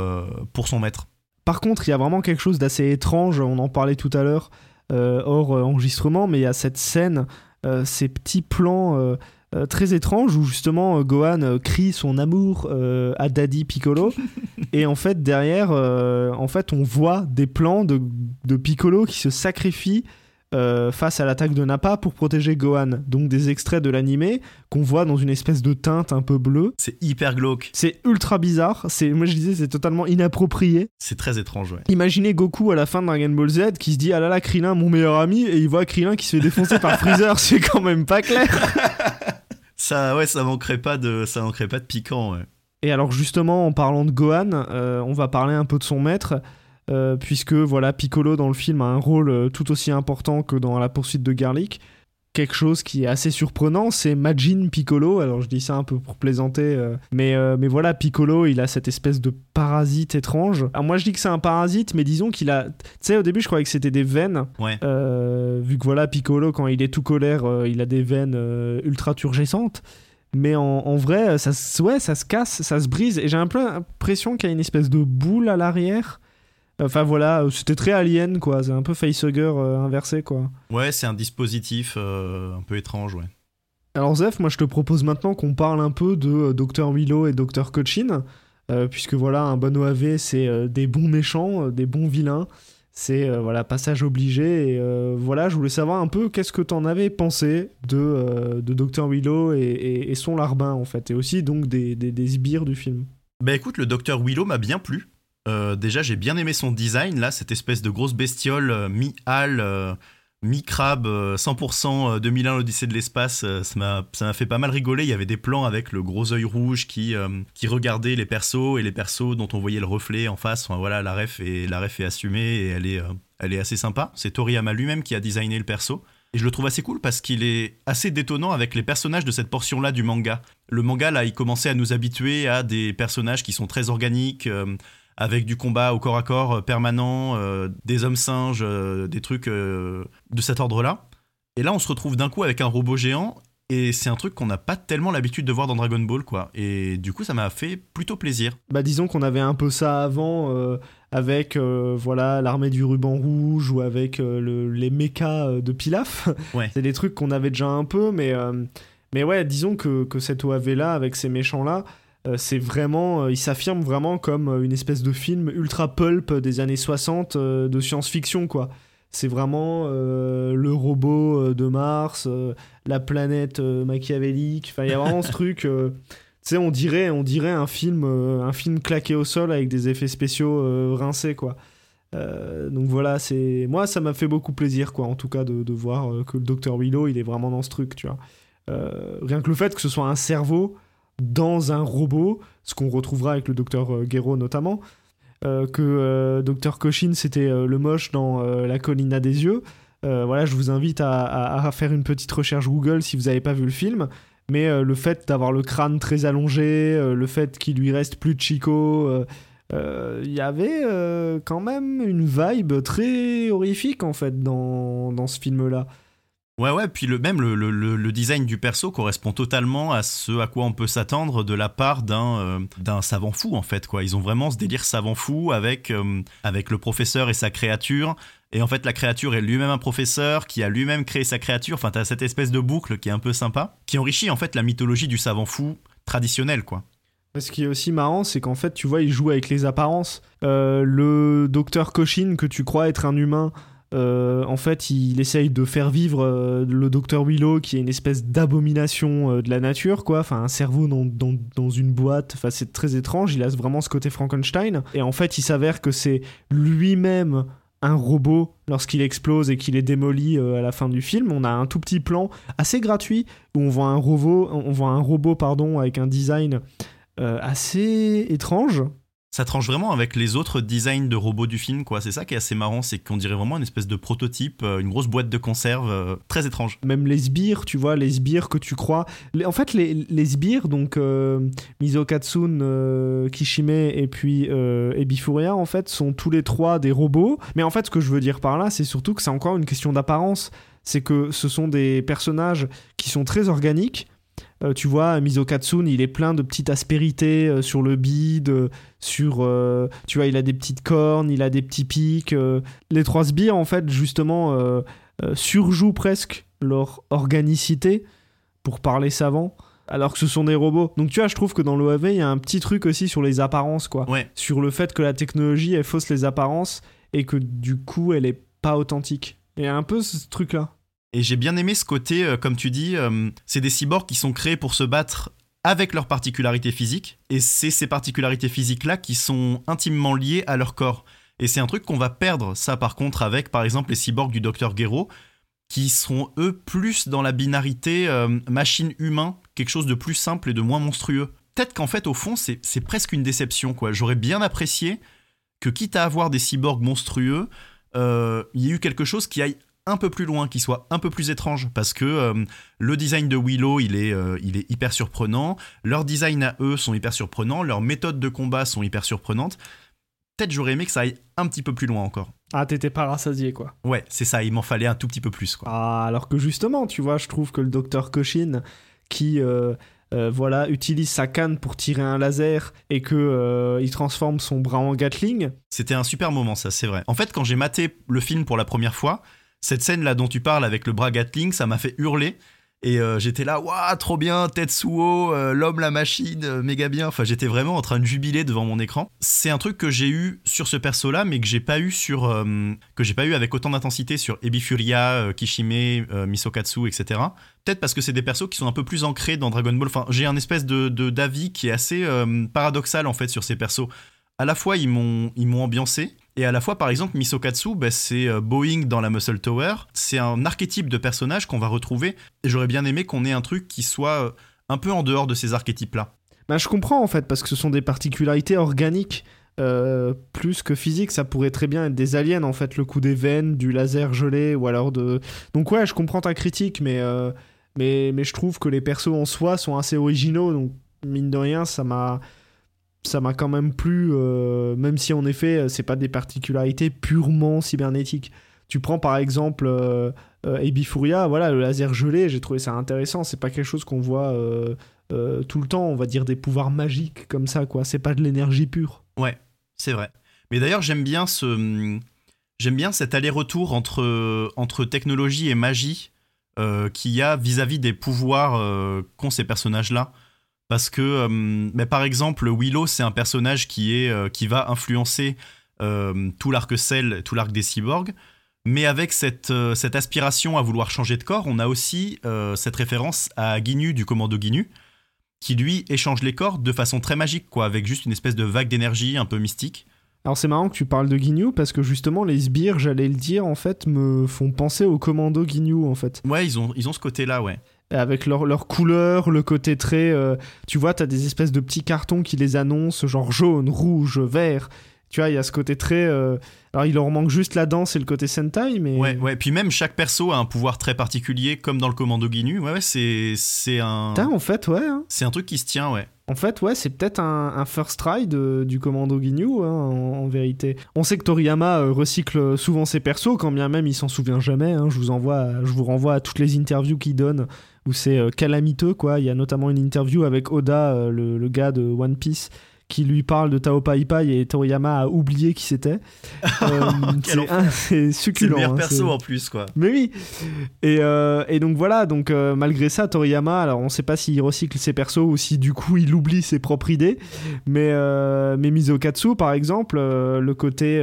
pour son maître. Par contre, il y a vraiment quelque chose d'assez étrange, on en parlait tout à l'heure, euh, hors euh, enregistrement, mais il y a cette scène, euh, ces petits plans très étranges où justement Gohan crie son amour à Daddy Piccolo [laughs] et en fait derrière en fait on voit des plans de, de Piccolo qui se sacrifie euh, face à l'attaque de Nappa pour protéger Gohan. Donc des extraits de l'animé qu'on voit dans une espèce de teinte un peu bleue. C'est hyper glauque. C'est ultra bizarre. C'est, moi je disais, c'est totalement inapproprié. C'est très étrange, ouais. Imaginez Goku à la fin de Dragon Ball Z qui se dit ah là là Krillin mon meilleur ami et il voit Krillin qui se fait défoncer par Freezer. [laughs] C'est quand même pas clair. [laughs] ça, ouais, ça manquerait pas de, ça manquerait pas de piquant, ouais. Et alors justement en parlant de Gohan, euh, on va parler un peu de son maître. Euh, puisque voilà Piccolo dans le film a un rôle euh, tout aussi important que dans la poursuite de Garlic. Quelque chose qui est assez surprenant, c'est Majin Piccolo. Alors je dis ça un peu pour plaisanter, euh, mais, mais voilà, Piccolo, il a cette espèce de parasite étrange. Alors moi je dis que c'est un parasite, mais disons qu'il a. Tu sais, au début je croyais que c'était des veines. vu que voilà, Piccolo, quand il est tout colère, il a des veines ultra turgescentes. Mais en, vrai, ça, ouais, ça se casse, ça se brise. Et j'ai un peu l'impression qu'il y a une espèce de boule à l'arrière Enfin voilà, c'était très alien quoi, c'est un peu facehugger euh, inversé quoi. Ouais, c'est un dispositif euh, un peu étrange, ouais. Alors Zef, moi je te propose maintenant qu'on parle un peu de euh, Dr Willow et Dr Cochin, puisque voilà, un bon OAV c'est des bons méchants, des bons vilains, c'est voilà, passage obligé, et voilà, je voulais savoir un peu qu'est-ce que t'en avais pensé de, de Dr Willow et, son larbin en fait, et aussi donc des, des, sbires du film. Bah écoute, le Dr Willow m'a bien plu. Euh, déjà, j'ai bien aimé son design, là, cette espèce de grosse bestiole euh, mi-hal, euh, mi-crabe, 100% 2001 l'Odyssée de l'espace. ça m'a fait pas mal rigoler. Il y avait des plans avec le gros œil rouge qui, qui regardait les persos et les persos dont on voyait le reflet en face. Voilà, la ref, est, la ref est assumée et elle est, elle est assez sympa. C'est Toriyama lui-même qui a designé le perso. Et je le trouve assez cool parce qu'il est assez détonnant avec les personnages de cette portion-là du manga. Le manga, là, il commençait à nous habituer à des personnages qui sont très organiques, avec du combat au corps à corps euh, permanent, euh, des hommes singes, euh, des trucs de cet ordre-là. Et là, on se retrouve d'un coup avec un robot géant Et c'est un truc qu'on n'a pas tellement l'habitude de voir dans Dragon Ball, quoi. Et du coup, ça m'a fait plutôt plaisir. Bah, disons qu'on avait un peu ça avant, euh, avec euh, voilà l'armée du ruban rouge ou avec euh, le- les mechas de Pilaf. [laughs] Ouais. c'est des trucs qu'on avait déjà un peu, mais, mais ouais, disons que, que cette OAV-là, avec ces méchants-là, euh, c'est vraiment. euh, il s'affirme vraiment comme euh, une espèce de film ultra pulp des années 60 euh, de science-fiction, quoi. C'est vraiment euh, le robot euh, de Mars, euh, la planète euh, machiavélique. Enfin, il y a vraiment ce [laughs] truc. euh, tu sais, on dirait, on dirait un film, euh, un film claqué au sol avec des effets spéciaux euh, rincés, quoi. Euh, donc voilà, c'est moi, ça m'a fait beaucoup plaisir, quoi, en tout cas, de, de voir euh, que le Dr Willow, il est vraiment dans ce truc, tu vois. Euh, rien que le fait que ce soit un cerveau dans un robot, ce qu'on retrouvera avec le Dr euh, Gero notamment, euh, que euh, Dr Cochin, c'était le moche dans La colline à des yeux. Voilà, je vous invite à, faire une petite recherche Google si vous n'avez pas vu le film. Mais le fait d'avoir le crâne très allongé, le fait qu'il lui reste plus de Chico, il y avait quand même une vibe très horrifique en fait dans, dans ce film-là. Ouais, ouais, puis le, même le, le- le- design du perso correspond totalement à ce à quoi on peut s'attendre de la part d'un euh, d'un savant fou, en fait, quoi. Ils ont vraiment ce délire savant fou avec, euh, avec le professeur et sa créature. Et en fait, la créature est lui-même un professeur qui a lui-même créé sa créature. Enfin, t'as cette espèce de boucle qui est un peu sympa, qui enrichit en fait la mythologie du savant fou traditionnel, quoi. Ce qui est aussi marrant, c'est qu'en fait, tu vois, il joue avec les apparences. Euh, le docteur Cochin, que tu crois être un humain, euh, en fait, il essaye de faire vivre euh, le docteur Willow, qui est une espèce d'abomination euh, de la nature, quoi. Enfin, un cerveau dans, une boîte. Enfin, c'est très étrange. Il a vraiment ce côté Frankenstein. Et en fait, il s'avère que c'est lui-même un robot lorsqu'il explose et qu'il est démoli à la fin du film. On a un tout petit plan assez gratuit où on voit un robot, on voit un robot pardon, avec un design assez étrange. Ça tranche vraiment avec les autres designs de robots du film, quoi. C'est ça qui est assez marrant, c'est qu'on dirait vraiment une espèce de prototype, euh, une grosse boîte de conserve, euh, très étrange. Même les sbires, tu vois, les sbires que tu crois. En fait, les, sbires, donc euh, Mizo euh, Kishime et puis euh, Ebi Furia, en fait, sont tous les trois des robots. Mais en fait, ce que je veux dire par là, c'est surtout que c'est encore une question d'apparence. C'est que ce sont des personnages qui sont très organiques. Euh, tu vois, Mizo Katsune, il est plein de petites aspérités euh, sur le bide, euh, sur, tu vois, il a des petites cornes, il a des petits pics. Les trois sbires, en fait, justement, surjouent presque leur organicité pour parler savant, alors que ce sont des robots. Donc tu vois, je trouve que dans l'OAV, il y a un petit truc aussi sur les apparences, quoi. Ouais, Sur le fait que la technologie, elle fausse les apparences et que du coup, elle est pas authentique. Il y a un peu ce truc-là. Et j'ai bien aimé ce côté, euh, comme tu dis, euh, c'est des cyborgs qui sont créés pour se battre avec leurs particularités physiques, et c'est ces particularités physiques-là qui sont intimement liées à leur corps. Et c'est un truc qu'on va perdre, ça par contre, avec par exemple les cyborgs du Docteur Gero, qui sont eux plus dans la binarité euh, machine-humain, quelque chose de plus simple et de moins monstrueux. Peut-être qu'en fait, au fond, c'est presque une déception, quoi. J'aurais bien apprécié que, quitte à avoir des cyborgs monstrueux, il y ait eu quelque chose qui aille un peu plus loin, qui soit un peu plus étrange, parce que euh, le design de Willow, il est, euh, il est hyper surprenant, leurs designs à eux sont hyper surprenants, leurs méthodes de combat sont hyper surprenantes. Peut-être j'aurais aimé que ça aille un petit peu plus loin encore. Ah, t'étais pas rassasié, quoi. Ouais, c'est ça, il m'en fallait un tout petit peu plus, quoi. Ah, alors que justement, tu vois, je trouve que le docteur Cochin, qui euh, euh, voilà, utilise sa canne pour tirer un laser et que euh, il transforme son bras en Gatling, C'était un super moment, ça, c'est vrai. En fait, quand j'ai maté le film pour la première fois, cette scène-là dont tu parles avec le bras Gatling, ça m'a fait hurler. Et euh, j'étais là, waouh, trop bien, Tetsuo, euh, l'homme, la machine, euh, méga bien. Enfin, j'étais vraiment en train de jubiler devant mon écran. C'est un truc que j'ai eu sur ce perso-là, mais que j'ai pas eu sur, euh, que j'ai pas eu avec autant d'intensité sur Ebi Furia, euh, Kishime, Misokatsu, etc. Peut-être parce que c'est des persos qui sont un peu plus ancrés dans Dragon Ball. Enfin, j'ai un espèce de d'avis qui est assez paradoxal en fait sur ces persos. À la fois, ils m'ont ils m'ont ambiancé. Et à la fois, par exemple, Misokatsu, bah, c'est euh, Boeing dans la Muscle Tower. C'est un archétype de personnage qu'on va retrouver. Et j'aurais bien aimé qu'on ait un truc qui soit euh, un peu en dehors de ces archétypes-là. bah, je comprends en fait, parce que ce sont des particularités organiques. euh, plus que physiques, ça pourrait très bien être des aliens en fait, le coup des veines, du laser gelé ou alors de. Donc ouais, je comprends ta critique, mais mais mais je trouve que les persos en soi sont assez originaux, donc mine de rien, ça m'a ça m'a quand même plu, euh, même si en effet, c'est pas des particularités purement cybernétiques. Tu prends par exemple euh, euh, Ebifuria, voilà, le laser gelé, j'ai trouvé ça intéressant. C'est pas quelque chose qu'on voit euh, euh, tout le temps, on va dire des pouvoirs magiques comme ça, quoi. C'est pas de l'énergie pure. Ouais, c'est vrai. Mais d'ailleurs, j'aime bien ce. J'aime bien cet aller-retour entre, entre technologie et magie euh, qu'il y a vis-à-vis des pouvoirs euh, qu'ont ces personnages-là. Parce que, euh, mais par exemple, Willow, c'est un personnage qui, est, euh, qui va influencer euh, tout l'arc Cell, tout l'arc des cyborgs. Mais avec cette, cette aspiration à vouloir changer de corps, on a aussi cette référence à Ginyu du commando Ginyu, qui lui échange les corps de façon très magique, quoi, avec juste une espèce de vague d'énergie un peu mystique. Alors c'est marrant que tu parles de Ginyu parce que justement les sbires, j'allais le dire, en fait, me font penser au commando Ginyu en fait. Ouais, ils ont, ils ont ce côté-là, ouais. Avec leur, leur couleur, le côté très... euh, tu vois, t'as des espèces de petits cartons qui les annoncent, genre jaune, rouge, vert. Tu vois, il y a ce côté très... euh, Alors il leur manque juste la danse et le côté Sentai, mais... Ouais, ouais. Puis même chaque perso a un pouvoir très particulier, comme dans le commando Ginyu. Ouais, ouais, c'est, c'est un, Putain, en fait, ouais. hein. c'est un truc qui se tient, ouais. En fait, ouais, c'est peut-être un, un first try de- du commando Ginyu, hein, en, en vérité. On sait que Toriyama euh, recycle souvent ses persos, quand bien même il s'en souvient jamais. hein. Je, vous envoie, je vous renvoie à toutes les interviews qu'il donne, où c'est euh, calamiteux, quoi. Il y a notamment une interview avec Oda, euh, le, le gars de One Piece, qui lui parle de Tao Pai Pai et Toriyama a oublié qui c'était. [laughs] Euh, c'est un- [laughs] c'est le succulent. hein, perso en plus, quoi. mais oui. Et, euh, et donc voilà, donc euh, malgré ça, Toriyama, alors on sait pas s'il recycle ses persos ou si du coup il oublie ses propres idées, mais, mais Mizokatsu par exemple, le côté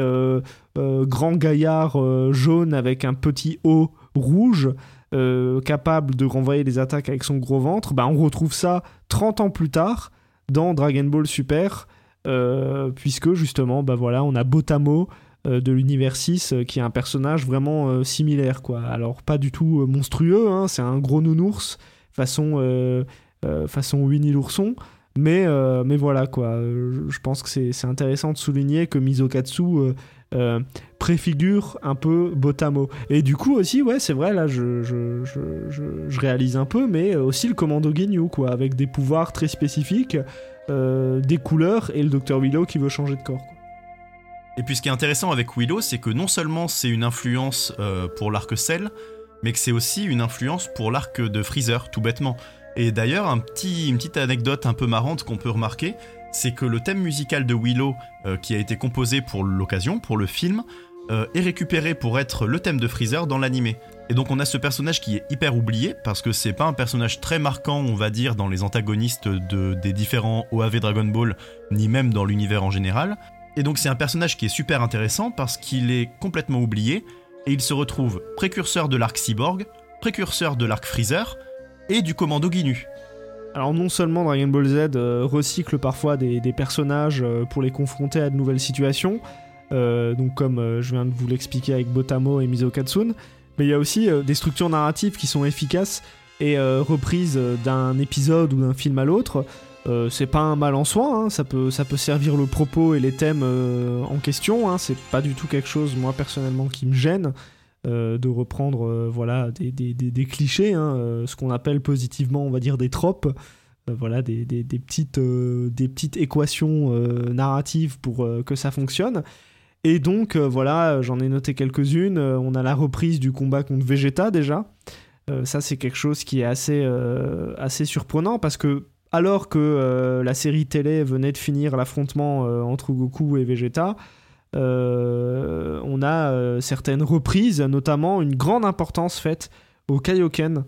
grand gaillard jaune avec un petit haut rouge, euh, capable de renvoyer les attaques avec son gros ventre, bah, on retrouve ça 30 ans plus tard dans Dragon Ball Super, euh, puisque justement, bah voilà, on a Botamo euh, de l'univers 6 euh, qui est un personnage vraiment similaire quoi. Alors pas du tout monstrueux, hein, c'est un gros nounours façon façon Winnie l'ourson, mais mais voilà quoi. Je pense que c'est intéressant de souligner que Mizokatsu euh, préfigure un peu Botamo. Et du coup aussi ouais c'est vrai là je, je, je, je- réalise un peu, mais aussi le commando Ginyu quoi, avec des pouvoirs très spécifiques, euh, des couleurs et le Dr Willow qui veut changer de corps. quoi. Et puis ce qui est intéressant avec Willow, c'est que non seulement c'est une influence euh, pour l'arc Cell, mais que c'est aussi une influence pour l'arc de Freezer, tout bêtement. Et d'ailleurs, un petit, une petite anecdote un peu marrante qu'on peut remarquer, c'est que le thème musical de Willow, euh, qui a été composé pour l'occasion, pour le film, euh, est récupéré pour être le thème de Freezer dans l'animé. Et donc on a ce personnage qui est hyper oublié, parce que c'est pas un personnage très marquant, on va dire, dans les antagonistes de, des différents OAV Dragon Ball, ni même dans l'univers en général. Et donc c'est un personnage qui est super intéressant parce qu'il est complètement oublié et il se retrouve précurseur de l'arc Cyborg, précurseur de l'arc Freezer et du commando Ginyu. Alors non seulement Dragon Ball Z euh, recycle parfois des, personnages euh, pour les confronter à de nouvelles situations, euh, donc comme je viens de vous l'expliquer avec Botamo et Mizokatsun, mais il y a aussi des structures narratives qui sont efficaces et reprises d'un épisode ou d'un film à l'autre. C'est pas un mal en soi, hein, ça, peut, servir le propos et les thèmes en question, hein, c'est pas du tout quelque chose, moi personnellement, qui me gêne. Euh, de reprendre euh, voilà des, des- des- clichés, hein, euh, ce qu'on appelle positivement, on va dire des tropes, voilà des, petites des petites équations narratives pour que ça fonctionne. Et donc voilà, j'en ai noté quelques-unes. On a la reprise du combat contre Vegeta déjà. Ça c'est quelque chose qui est assez assez surprenant parce que alors que la série télé venait de finir l'affrontement entre Goku et Vegeta, on a euh, certaines reprises, notamment une grande importance faite au Kaioken,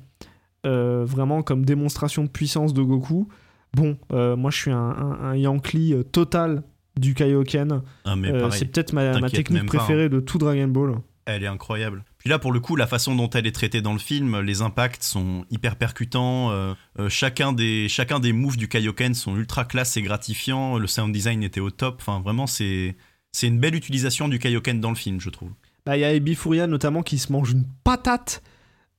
euh, vraiment comme démonstration de puissance de Goku. Bon, euh, moi je suis un, un, un Yankee euh, total du Kaioken. Ah Euh, c'est peut-être ma, technique pas, hein. préférée de tout Dragon Ball. elle est incroyable. Puis là pour le coup, la façon dont elle est traitée dans le film, les impacts sont hyper percutants, euh, euh, chacun, des, chacun des moves du Kaioken sont ultra classe et gratifiants, le sound design était au top, enfin vraiment c'est... C'est une belle utilisation du Kaioken dans le film, je trouve. Bah, il y a Ebifuria notamment qui se mange une patate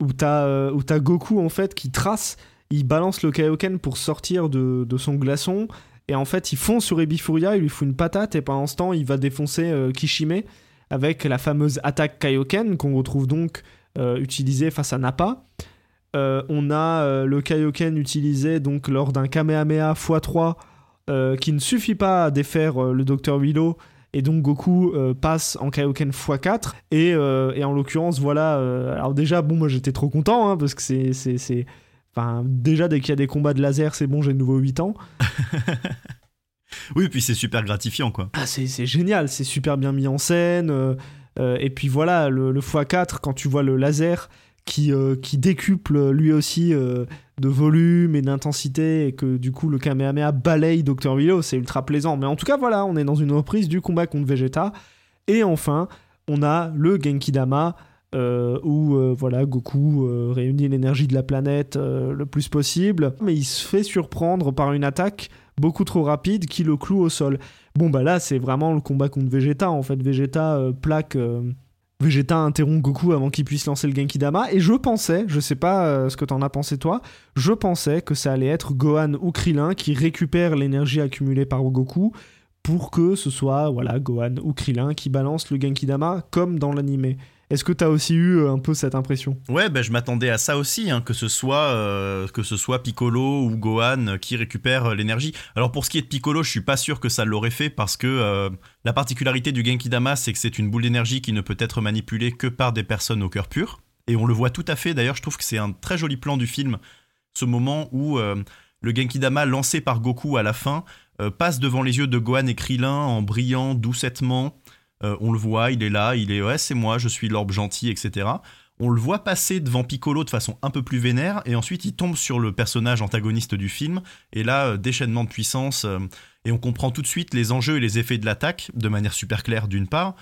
où t'as euh, t'as Goku en fait qui trace, il balance le Kaioken pour sortir de, son glaçon et en fait il fonce sur Ebifuria, il lui fout une patate et pendant ce temps il va défoncer euh, Kishime avec la fameuse attaque Kaioken qu'on retrouve donc euh, utilisée face à Nappa. On a le Kaioken utilisé donc lors d'un Kamehameha x3 euh, qui ne suffit pas à défaire le Dr Willow Et donc Goku euh, passe en Kaioken x4. Et, euh, et en l'occurrence, voilà. euh, alors déjà, bon, moi j'étais trop content hein, parce que c'est. c'est, c'est- Enfin, déjà, dès qu'il y a des combats de laser, c'est bon, j'ai de nouveau 8 ans. [laughs] Oui, puis c'est super gratifiant, quoi. Ah, c'est, c'est génial, c'est super bien mis en scène. et puis voilà, le, le x4, quand tu vois le laser qui, euh, qui décuple lui aussi euh, de volume et d'intensité, et que du coup le Kamehameha balaye Dr. Willow, c'est ultra plaisant. Mais en tout cas, voilà, on est dans une reprise du combat contre Vegeta. Et enfin, on a le Genki Dama. euh, où euh, voilà Goku euh, réunit l'énergie de la planète le plus possible, mais il se fait surprendre par une attaque beaucoup trop rapide qui le cloue au sol. Bon bah là c'est vraiment le combat contre Vegeta en fait Vegeta plaque Vegeta interrompt Goku avant qu'il puisse lancer le Genki Dama et je pensais, je sais pas euh, ce que t'en as pensé toi, je pensais que ça allait être Gohan ou Krillin qui récupère l'énergie accumulée par Goku pour que ce soit voilà Gohan ou Krillin qui balance le Genki Dama comme dans l'animé. Est-ce que t'as aussi eu euh, un peu cette impression? Ouais, ben, je m'attendais à ça aussi, hein, que, ce soit, euh, que ce soit Piccolo ou Gohan qui récupèrent euh, l'énergie. Alors pour ce qui est de Piccolo, je suis pas sûr que ça l'aurait fait parce que euh, la particularité du Genki Dama, c'est que c'est une boule d'énergie qui ne peut être manipulée que par des personnes au cœur pur. Et on le voit tout à fait, d'ailleurs, je trouve que c'est un très joli plan du film, ce moment où euh, le Genki Dama lancé par Goku à la fin euh, passe devant les yeux de Gohan et Krillin en brillant doucettement. Euh, on le voit, il est là, il est ouais, c'est moi, je suis l'orbe gentil, etc. On le voit passer devant Piccolo de façon un peu plus vénère, et ensuite il tombe sur le personnage antagoniste du film, et là, euh, déchaînement de puissance, euh, et on comprend tout de suite les enjeux et les effets de l'attaque, de manière super claire d'une part,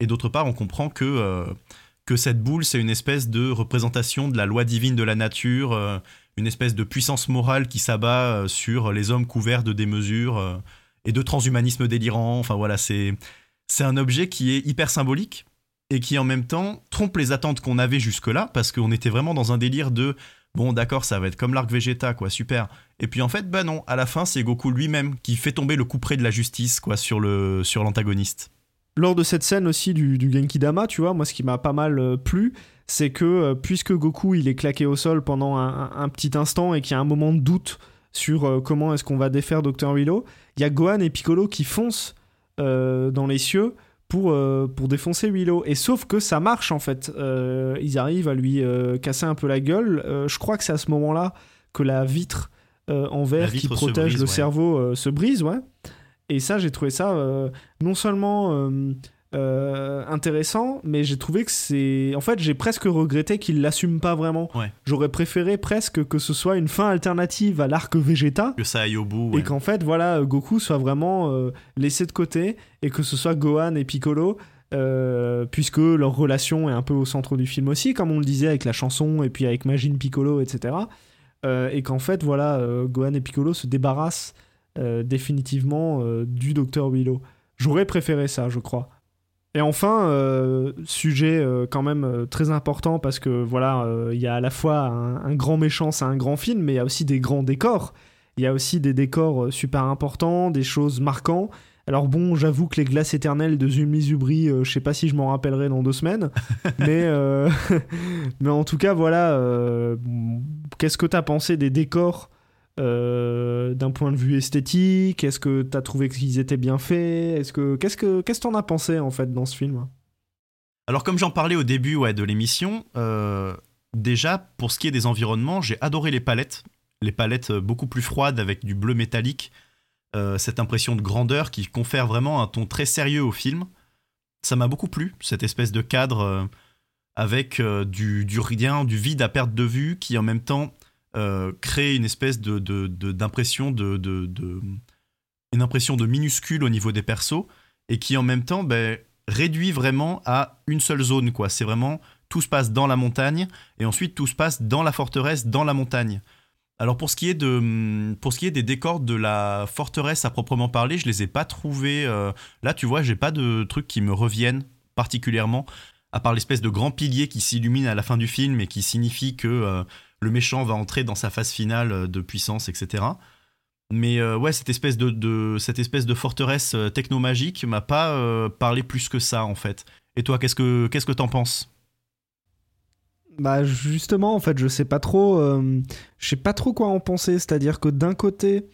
et d'autre part, on comprend que, que cette boule, c'est une espèce de représentation de la loi divine de la nature, une espèce de puissance morale qui s'abat sur les hommes couverts de démesures, et de transhumanisme délirant, enfin voilà, c'est... C'est un objet qui est hyper symbolique et qui en même temps trompe les attentes qu'on avait jusque-là parce qu'on était vraiment dans un délire de bon d'accord ça va être comme l'arc Vegeta quoi super et puis en fait bah non à la fin c'est Goku lui-même qui fait tomber le coup près de la justice quoi sur le sur l'antagoniste Lors de cette scène aussi du, du Genki Dama, tu vois, moi ce qui m'a pas mal euh, plu, c'est que euh, puisque Goku il est claqué au sol pendant un, petit instant et qu'il y a un moment de doute sur euh, comment est-ce qu'on va défaire Dr. Willow, il y a Gohan et Piccolo qui foncent dans les cieux pour, euh, pour défoncer Willow. Et sauf que ça marche en fait. Euh, ils arrivent à lui euh, casser un peu la gueule. Euh, je crois que c'est à ce moment-là que la vitre euh, en verre qui vitre protège brise, le ouais. cerveau euh, se brise, ouais. Et ça, j'ai trouvé ça euh, non seulement euh, euh, intéressant, mais j'ai trouvé que c'est. En fait, j'ai presque regretté qu'il l'assume pas vraiment. Ouais. J'aurais préféré presque que ce soit une fin alternative à l'arc Vegeta. que ça aille au bout ouais. Et qu'en fait, voilà, Goku soit vraiment euh, laissé de côté et que ce soit Gohan et Piccolo, euh, puisque leur relation est un peu au centre du film aussi, comme on le disait avec la chanson et puis avec Majin Piccolo, etc. Euh, et qu'en fait, voilà, euh, Gohan et Piccolo se débarrassent euh, définitivement euh, du Docteur Willow. J'aurais préféré ça, je crois. Et enfin, euh, sujet euh, quand même euh, très important parce que voilà, euh, il y a à la fois un, un grand méchant, c'est un grand film, mais il y a aussi des grands décors. Il y a aussi des décors euh, super importants, des choses marquantes. Alors bon, j'avoue que les glaces éternelles de Zumi Zubri, euh, je sais pas si je m'en rappellerai dans deux semaines, [laughs] mais euh, [laughs] mais en tout cas voilà, euh, qu'est-ce que t'as pensé des décors euh, d'un point de vue esthétique Est-ce que t'as trouvé qu'ils étaient bien faits? Est-ce que qu'est-ce que qu'est-ce as pensé en fait dans ce film? Alors comme j'en parlais au début ouais, de l'émission, euh, déjà pour ce qui est des environnements, j'ai adoré les palettes, les palettes euh, beaucoup plus froides avec du bleu métallique, cette impression de grandeur qui confère vraiment un ton très sérieux au film. Ça m'a beaucoup plu, cette espèce de cadre avec du, du rien, du vide à perte de vue qui en même temps euh, crée une espèce de, d'impression de- une impression de minuscule au niveau des persos et qui en même temps ben, réduit vraiment à une seule zone quoi. C'est vraiment tout se passe dans la montagne et ensuite tout se passe dans la forteresse, dans la montagne. Alors pour ce qui est de pour ce qui est des décors de la forteresse à proprement parler, je les ai pas trouvés. euh, là, tu vois, j'ai pas de trucs qui me reviennent particulièrement, à part l'espèce de grand pilier qui s'illumine à la fin du film et qui signifie que euh, le méchant va entrer dans sa phase finale euh, de puissance, etc. Mais euh, ouais, cette espèce de, cette espèce forteresse euh, technomagique m'a pas parlé plus que ça en fait. Et toi, qu'est-ce que qu'est-ce que t'en penses? Bah justement, en fait, je sais pas trop, je sais pas trop quoi en penser. C'est-à-dire que d'un côté,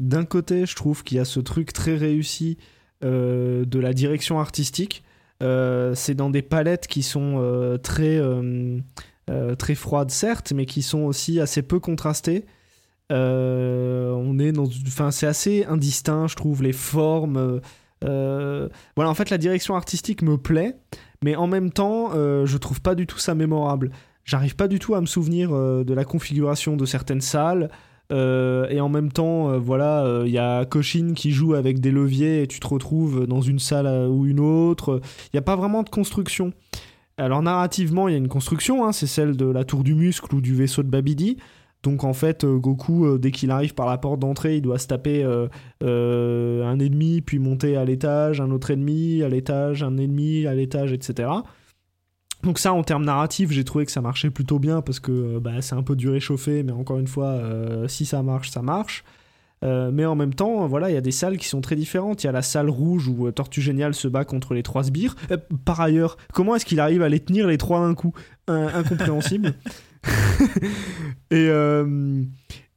d'un côté, je trouve qu'il y a ce truc très réussi de la direction artistique. c'est dans des palettes qui sont très, très froides, certes, mais qui sont aussi assez peu contrastées. on est dans, enfin, c'est assez indistinct, je trouve, les formes. voilà, en fait, la direction artistique me plaît, mais en même temps, je trouve pas du tout ça mémorable. J'arrive pas du tout à me souvenir de la configuration de certaines salles. Euh, et en même temps, euh, voilà, il euh, y a Cochin qui joue avec des leviers et tu te retrouves dans une salle ou une autre. Il n'y a pas vraiment de construction. Alors narrativement, il y a une construction, hein, c'est celle de la tour du muscle ou du vaisseau de Babidi. Donc en fait, Goku, dès qu'il arrive par la porte d'entrée, il doit se taper un ennemi, puis monter à l'étage, un autre ennemi, à l'étage, un ennemi, à l'étage, etc. Donc ça, en termes narratifs, j'ai trouvé que ça marchait plutôt bien parce que euh, bah, c'est un peu du réchauffé, mais encore une fois, euh, si ça marche, ça marche. Euh, mais en même temps, voilà, il y a des salles qui sont très différentes. Il y a la salle rouge où Tortue Génial se bat contre les trois sbires. par ailleurs, comment est-ce qu'il arrive à les tenir les trois d'un coup? Incompréhensible. [laughs] et,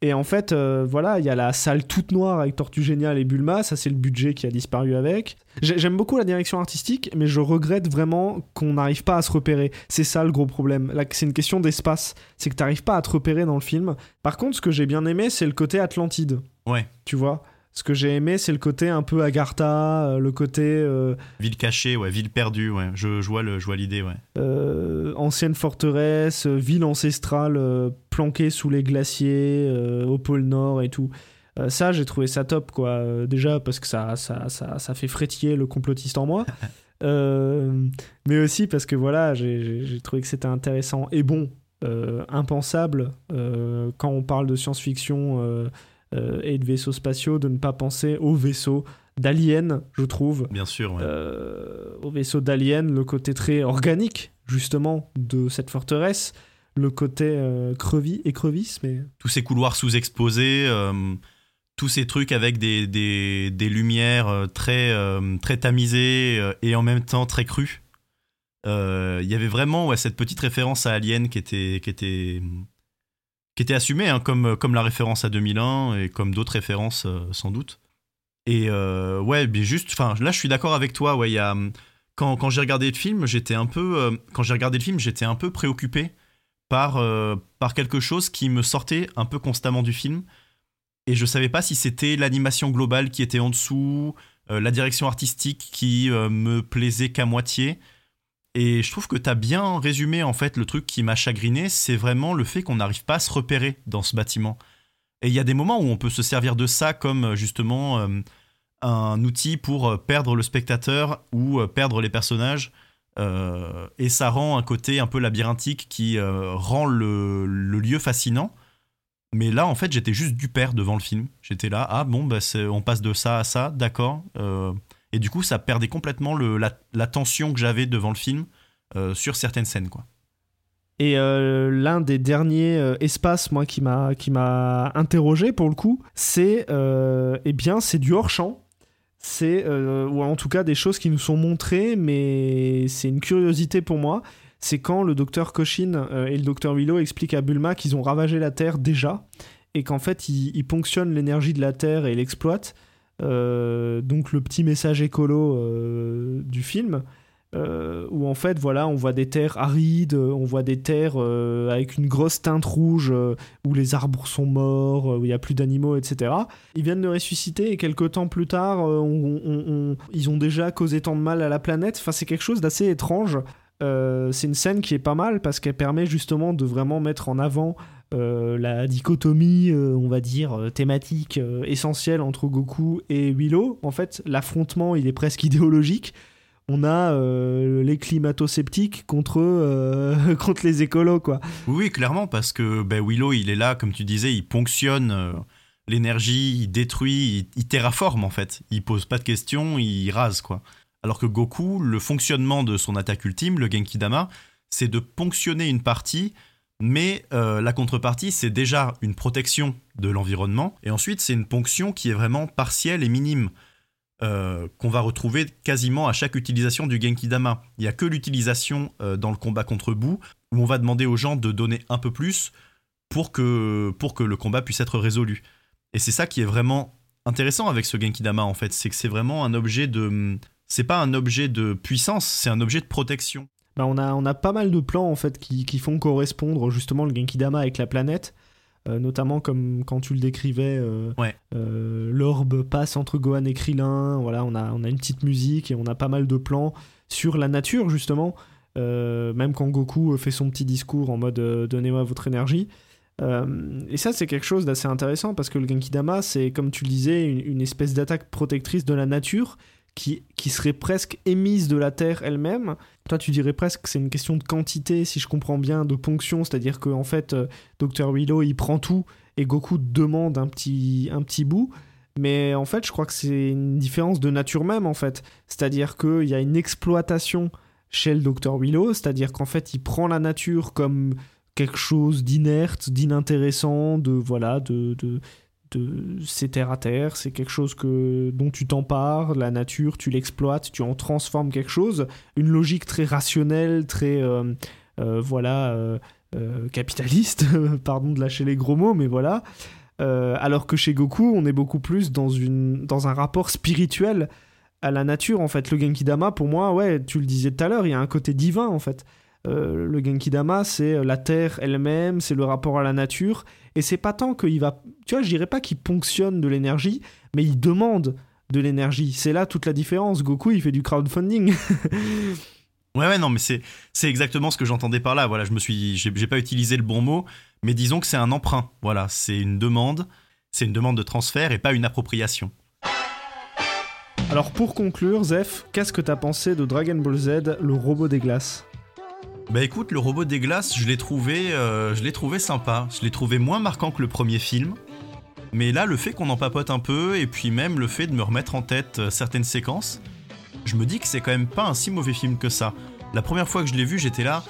et en fait, euh, voilà, il y a la salle toute noire avec Tortue Géniale et Bulma, ça c'est le budget qui a disparu avec. J'aime beaucoup la direction artistique, mais je regrette vraiment qu'on n'arrive pas à se repérer. C'est ça le gros problème. Là, c'est une question d'espace. C'est que tu n'arrives pas à te repérer dans le film. Par contre, ce que j'ai bien aimé, c'est le côté Atlantide. Ouais. Tu vois ce que j'ai aimé, c'est le côté un peu Agartha, euh, le côté. Euh, ville cachée, ouais, ville perdue, ouais. Je, je vois l'idée, ouais. Euh, ancienne forteresse, ville ancestrale planquée sous les glaciers, au pôle Nord et tout. ça, j'ai trouvé ça top, quoi. déjà, parce que ça, ça, ça, ça, fait frétiller le complotiste en moi. [laughs] mais aussi parce que, voilà, j'ai trouvé que c'était intéressant. Et bon, impensable, quand on parle de science-fiction et de vaisseaux spatiaux, de ne pas penser aux vaisseaux d'Alien, je trouve. Bien sûr. Ouais. Euh, au vaisseau d'Alien, le côté très organique, justement, de cette forteresse, le côté euh, crevis, écrevisse, mais... Tous ces couloirs sous-exposés, tous ces trucs avec des, des, des lumières très, très tamisées et en même temps très crues. Il y avait vraiment ouais, cette petite référence à Alien qui était, qui était qui était assumé, hein, comme, comme la référence à 2001 et comme d'autres références euh, sans doute. Et euh, ouais, bien juste, enfin là je suis d'accord avec toi. Ouais, a, quand, quand j'ai regardé le film, j'étais un peu, euh, quand j'ai regardé le film, j'étais un peu préoccupé par, par quelque chose qui me sortait un peu constamment du film. Et je savais pas si c'était l'animation globale qui était en dessous, la direction artistique qui me plaisait qu'à moitié. Et je trouve que tu as bien résumé en fait le truc qui m'a chagriné, c'est vraiment le fait qu'on n'arrive pas à se repérer dans ce bâtiment. Et il y a des moments où on peut se servir de ça comme euh, justement euh, un outil pour euh, perdre le spectateur ou perdre les personnages. et ça rend un côté un peu labyrinthique qui rend le, lieu fascinant. Mais là, en fait, j'étais juste du père devant le film. J'étais là, ah bon, bah, on passe de ça à ça, d'accord. Et du coup, ça perdait complètement le, la, tension que j'avais devant le film euh, sur certaines scènes, quoi. Et euh, l'un des derniers euh, espaces, moi, qui m'a qui m'a interrogé pour le coup, c'est eh bien, c'est du hors champ. C'est ou en tout cas des choses qui nous sont montrées, mais c'est une curiosité pour moi. C'est quand le docteur Cochin et le docteur Willow expliquent à Bulma qu'ils ont ravagé la Terre déjà et qu'en fait ils, ponctionnent l'énergie de la Terre et l'exploitent donc le petit message écolo euh, du film. Euh, où en fait voilà on voit des terres arides, on voit des terres avec une grosse teinte rouge où les arbres sont morts, où il n'y a plus d'animaux, etc. Ils viennent de ressusciter et quelques temps plus tard ils ont déjà causé tant de mal à la planète. Enfin c'est quelque chose d'assez étrange. c'est une scène qui est pas mal parce qu'elle permet justement de vraiment mettre en avant euh, la dichotomie, euh, on va dire, euh, thématique essentielle entre Goku et Willow. En fait, l'affrontement, il est presque [laughs] idéologique. On a les climato-sceptiques contre, [laughs] contre les écolos, quoi. Oui, clairement, parce que ben, Willow, il est là, comme tu disais, il ponctionne l'énergie, il détruit, il, terraforme, en fait. Il pose pas de questions, il rase, quoi. Alors que Goku, le fonctionnement de son attaque ultime, le Genki Dama, c'est de ponctionner une partie mais euh, la contrepartie, c'est déjà une protection de l'environnement, et ensuite c'est une ponction qui est vraiment partielle et minime, euh, qu'on va retrouver quasiment à chaque utilisation du Genki Dama. Il n'y a que l'utilisation euh, dans le combat contre Bou, où on va demander aux gens de donner un peu plus pour que, pour que le combat puisse être résolu. Et c'est ça qui est vraiment intéressant avec ce Genkidama en fait, c'est que c'est vraiment un objet de. C'est pas un objet de puissance, c'est un objet de protection. Bah on, a, on a pas mal de plans en fait qui, qui font correspondre justement le Genkidama avec la planète. Euh, notamment comme quand tu le décrivais, euh, euh, l'orbe passe entre Gohan et Krillin, voilà, on a, on a une petite musique et on a pas mal de plans sur la nature justement, même quand Goku fait son petit discours en mode donnez-moi votre énergie. et ça c'est quelque chose d'assez intéressant parce que le Genkidama c'est comme tu le disais une, une espèce d'attaque protectrice de la nature qui, qui serait presque émise de la Terre elle-même. Toi, tu dirais presque que c'est une question de quantité, si je comprends bien, de ponction, c'est-à-dire qu'en en fait, euh, Dr. Willow, il prend tout et Goku demande un petit, un petit bout. Mais en fait, je crois que c'est une différence de nature même, en fait. C'est-à-dire qu'il y a une exploitation chez le Dr. Willow, c'est-à-dire qu'en fait, il prend la nature comme quelque chose d'inerte, d'inintéressant, de voilà, de, de, c'est terre à terre, c'est quelque chose que, dont tu t'empares, la nature, tu l'exploites, tu en transformes quelque chose, une logique très rationnelle, très, euh, euh, voilà, euh, capitaliste, [laughs] pardon de lâcher les gros mots, mais voilà. alors que chez Goku, on est beaucoup plus dans, une, dans un rapport spirituel à la nature, en fait. Le Genkidama, pour moi, ouais, tu le disais tout à l'heure, il y a un côté divin, en fait. Le Genkidama, c'est la terre elle-même, c'est le rapport à la nature, et c'est pas tant qu'il va. Tu vois, je dirais pas qu'il ponctionne de l'énergie, mais il demande de l'énergie. C'est là toute la différence. Goku, il fait du crowdfunding. [laughs] ouais, ouais, non, mais c'est, c'est exactement ce que j'entendais par là. Voilà, je me suis. J'ai, pas utilisé le bon mot, mais disons que c'est un emprunt. Voilà, c'est une demande. C'est une demande de transfert et pas une appropriation. Alors pour conclure, Zef, qu'est-ce que t'as pensé de Dragon Ball Z, le robot des glaces? Bah écoute, le robot des glaces, je l'ai trouvé, euh, je l'ai trouvé sympa. Je l'ai trouvé moins marquant que le premier film. Mais là, le fait qu'on en papote un peu, et puis même le fait de me remettre en tête euh, certaines séquences, je me dis que c'est quand même pas un si mauvais film que ça. La première fois que je l'ai vu, j'étais là,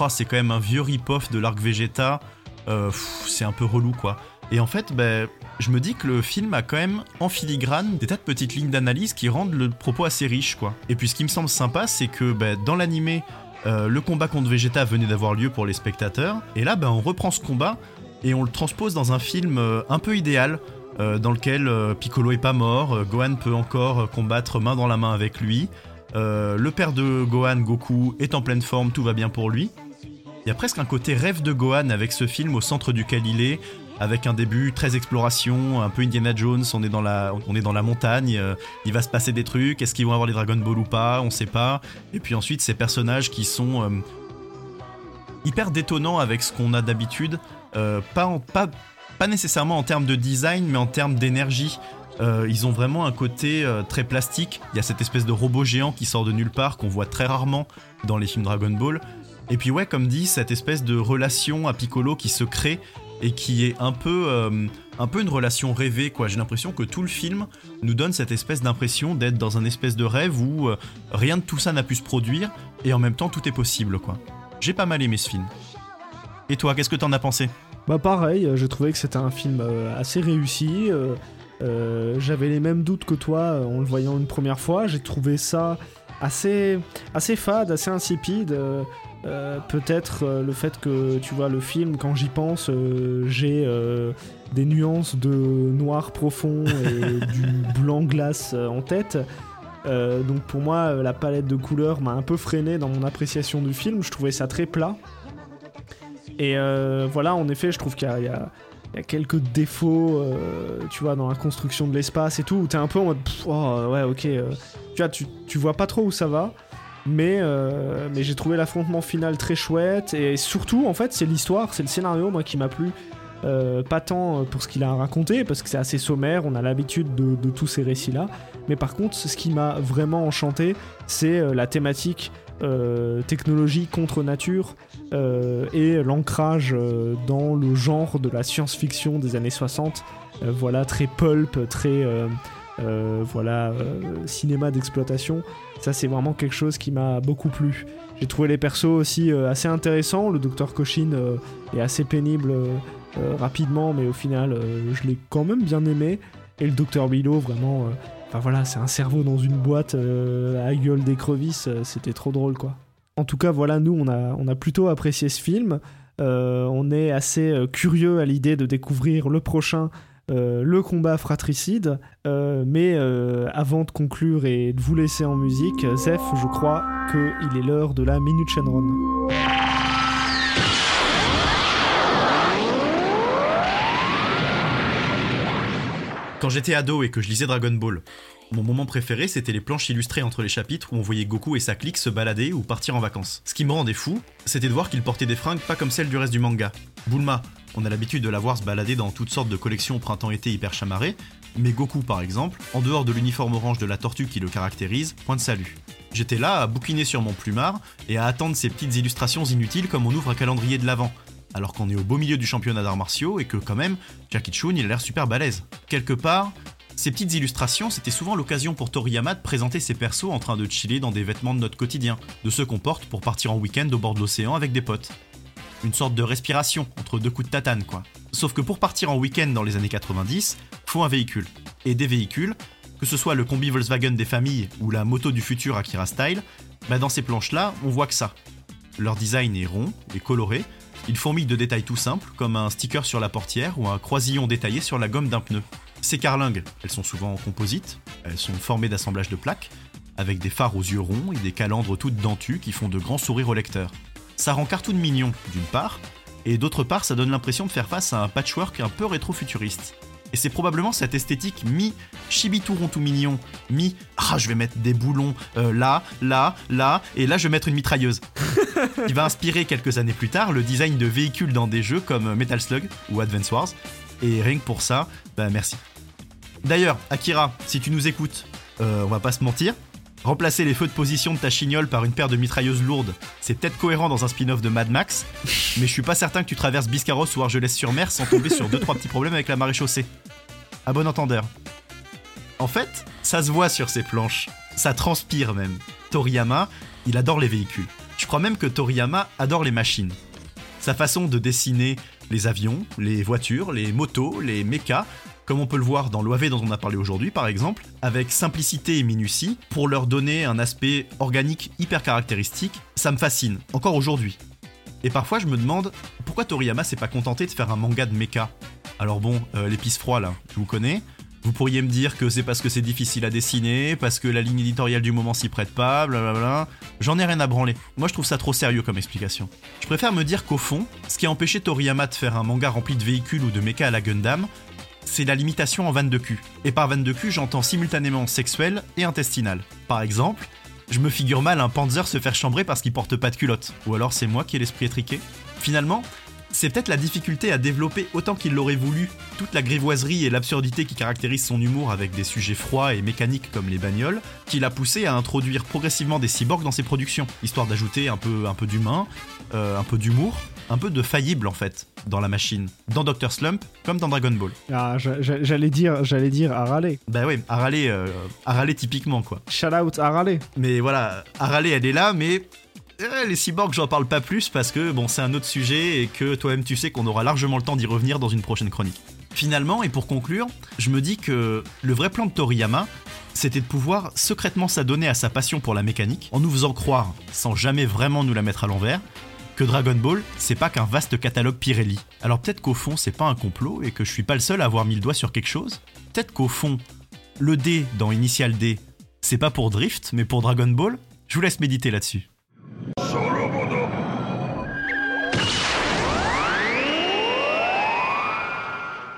oh, c'est quand même un vieux rip-off de l'arc Vegeta, euh, c'est un peu relou quoi. Et en fait, bah, je me dis que le film a quand même en filigrane des tas de petites lignes d'analyse qui rendent le propos assez riche quoi. Et puis ce qui me semble sympa, c'est que bah, dans l'animé, euh, le combat contre Vegeta venait d'avoir lieu pour les spectateurs. Et là, ben, on reprend ce combat et on le transpose dans un film euh, un peu idéal. Euh, dans lequel Piccolo est pas mort, Gohan peut encore combattre main dans la main avec lui. le père de Gohan, Goku, est en pleine forme, tout va bien pour lui. Il y a presque un côté rêve de Gohan avec ce film au centre duquel il est, avec un début très exploration, un peu Indiana Jones, on est dans la, on est dans la montagne, euh, il va se passer des trucs, est-ce qu'ils vont avoir les Dragon Ball ou pas, on sait pas. Et puis ensuite ces personnages qui sont euh, hyper détonnants avec ce qu'on a d'habitude, euh, pas, pas, pas nécessairement en termes de design, mais en termes d'énergie. ils ont vraiment un côté très plastique. Il y a cette espèce de robot géant qui sort de nulle part qu'on voit très rarement dans les films Dragon Ball. Et puis ouais, comme dit, cette espèce de relation à Piccolo qui se crée et qui est un peu, euh, un peu une relation rêvée. quoi. J'ai l'impression que tout le film nous donne cette espèce d'impression d'être dans un espèce de rêve où euh, rien de tout ça n'a pu se produire et en même temps tout est possible. quoi. J'ai pas mal aimé ce film. Et toi, qu'est-ce que t'en as pensé? Bah pareil, euh, j'ai trouvé que c'était un film assez réussi. J'avais les mêmes doutes que toi en le voyant une première fois. J'ai trouvé ça assez, assez fade, assez insipide. Euh, peut-être euh, le fait que tu vois le film, quand j'y pense, euh, j'ai des nuances de noir profond et [laughs] du blanc glace en tête. donc pour moi, la palette de couleurs m'a un peu freiné dans mon appréciation du film. Je trouvais ça très plat. Et voilà, en effet, je trouve qu'il y, a quelques défauts, tu vois, dans la construction de l'espace et tout, où t'es un peu en mode, oh, ouais, ok, tu vois, tu, tu vois pas trop où ça va. Mais, euh, mais j'ai trouvé l'affrontement final très chouette. Et surtout, en fait, c'est l'histoire, c'est le scénario, moi, qui m'a plu. Euh, pas tant pour ce qu'il a raconté, parce que c'est assez sommaire, on a l'habitude de, tous ces récits-là. Mais par contre, ce qui m'a vraiment enchanté, c'est euh, la thématique technologie contre nature et l'ancrage dans le genre de la science-fiction des années 60. voilà, très pulp, très voilà, cinéma d'exploitation. Ça, c'est vraiment quelque chose qui m'a beaucoup plu. J'ai trouvé les persos aussi euh, assez intéressants. Le docteur euh, est assez pénible euh, rapidement, mais au final, je l'ai quand même bien aimé. Et le docteur Bilo, vraiment, enfin voilà, c'est un cerveau dans une boîte à gueule d'écrevisse. C'était trop drôle, quoi. En tout cas, voilà, nous, on a, on a plutôt apprécié ce film. on est assez curieux à l'idée de découvrir le prochain euh, le combat fratricide. Euh, mais euh, avant de conclure et de vous laisser en musique, Zef, je crois qu'il est l'heure de la Minute Shenron. Quand j'étais ado et que je lisais Dragon Ball, mon moment préféré c'était les planches illustrées entre les chapitres où on voyait Goku et sa clique se balader ou partir en vacances. Ce qui me rendait fou, c'était de voir qu'il portait des fringues pas comme celles du reste du manga. Bulma, on a l'habitude de la voir se balader dans toutes sortes de collections printemps-été hyper chamarrées, mais Goku par exemple, en dehors de l'uniforme orange de la tortue qui le caractérise, point de salut. J'étais là à bouquiner sur mon plumard et à attendre ces petites illustrations inutiles comme on ouvre un calendrier de l'avant alors qu'on est au beau milieu du championnat d'arts martiaux et que quand même, Jackie Chun, il a l'air super balèze. Quelque part, ces petites illustrations, c'était souvent l'occasion pour Toriyama de présenter ses persos en train de chiller dans des vêtements de notre quotidien, de ceux qu'on porte pour partir en week-end au bord de l'océan avec des potes. Une sorte de respiration entre deux coups de tatane, quoi. Sauf que pour partir en week-end dans les années 90, faut un véhicule. Et des véhicules, que ce soit le combi Volkswagen des familles ou la moto du futur Akira Style, bah dans ces planches-là, on voit que ça. Leur design est rond et coloré, il fourmille de détails tout simples, comme un sticker sur la portière ou un croisillon détaillé sur la gomme d'un pneu. Ces carlingues, elles sont souvent en composite, elles sont formées d'assemblage de plaques, avec des phares aux yeux ronds et des calandres toutes dentues qui font de grands sourires au lecteur. Ça rend cartoon mignon, d'une part, et d'autre part, ça donne l'impression de faire face à un patchwork un peu rétro-futuriste. Et c'est probablement cette esthétique mi chibitou rond tout mignon, mi ah je vais mettre des boulons euh, là, là, là, et là je vais mettre une mitrailleuse. [laughs] qui va inspirer quelques années plus tard le design de véhicules dans des jeux comme Metal Slug ou Advance Wars. Et rien que pour ça, bah merci. D'ailleurs, Akira, si tu nous écoutes, euh, on va pas se mentir, Remplacer les feux de position de ta chignole par une paire de mitrailleuses lourdes, c'est peut-être cohérent dans un spin-off de Mad Max, mais je suis pas certain que tu traverses Biscarros ou Argelès-sur-Mer sans tomber sur 2-3 petits problèmes avec la marée chaussée. À bon entendeur. En fait, ça se voit sur ces planches, ça transpire même. Toriyama, il adore les véhicules. Je crois même que Toriyama adore les machines. Sa façon de dessiner les avions, les voitures, les motos, les mechas, comme on peut le voir dans l'OAV dont on a parlé aujourd'hui par exemple, avec simplicité et minutie, pour leur donner un aspect organique hyper caractéristique, ça me fascine, encore aujourd'hui. Et parfois je me demande pourquoi Toriyama s'est pas contenté de faire un manga de mecha? Alors bon, euh, l'épice froid là, je vous connais. Vous pourriez me dire que c'est parce que c'est difficile à dessiner, parce que la ligne éditoriale du moment s'y prête pas, blablabla. J'en ai rien à branler. Moi je trouve ça trop sérieux comme explication. Je préfère me dire qu'au fond, ce qui a empêché Toriyama de faire un manga rempli de véhicules ou de mecha à la Gundam, c'est la limitation en vanne de cul. Et par vanne de cul, j'entends simultanément sexuelle et intestinale. Par exemple, je me figure mal un Panzer se faire chambrer parce qu'il porte pas de culotte. Ou alors c'est moi qui ai l'esprit étriqué. Finalement, c'est peut-être la difficulté à développer autant qu'il l'aurait voulu toute la grivoiserie et l'absurdité qui caractérisent son humour avec des sujets froids et mécaniques comme les bagnoles, qui l'a poussé à introduire progressivement des cyborgs dans ses productions, histoire d'ajouter un peu, un d'humain, euh, un peu d'humour, un peu de faillible en fait dans la machine, dans Dr Slump comme dans Dragon Ball. Ah, j'allais dire, j'allais dire Arale. Bah oui, euh, Arale typiquement quoi. Shout out Arale. Mais voilà, Arale elle est là, mais eh, les cyborgs, j'en parle pas plus parce que bon, c'est un autre sujet et que toi-même tu sais qu'on aura largement le temps d'y revenir dans une prochaine chronique. Finalement, et pour conclure, je me dis que le vrai plan de Toriyama, c'était de pouvoir secrètement s'adonner à sa passion pour la mécanique en nous faisant croire, sans jamais vraiment nous la mettre à l'envers, que Dragon Ball, c'est pas qu'un vaste catalogue Pirelli. Alors peut-être qu'au fond, c'est pas un complot et que je suis pas le seul à avoir mis le doigt sur quelque chose. Peut-être qu'au fond, le D dans Initial D, c'est pas pour Drift, mais pour Dragon Ball. Je vous laisse méditer là-dessus.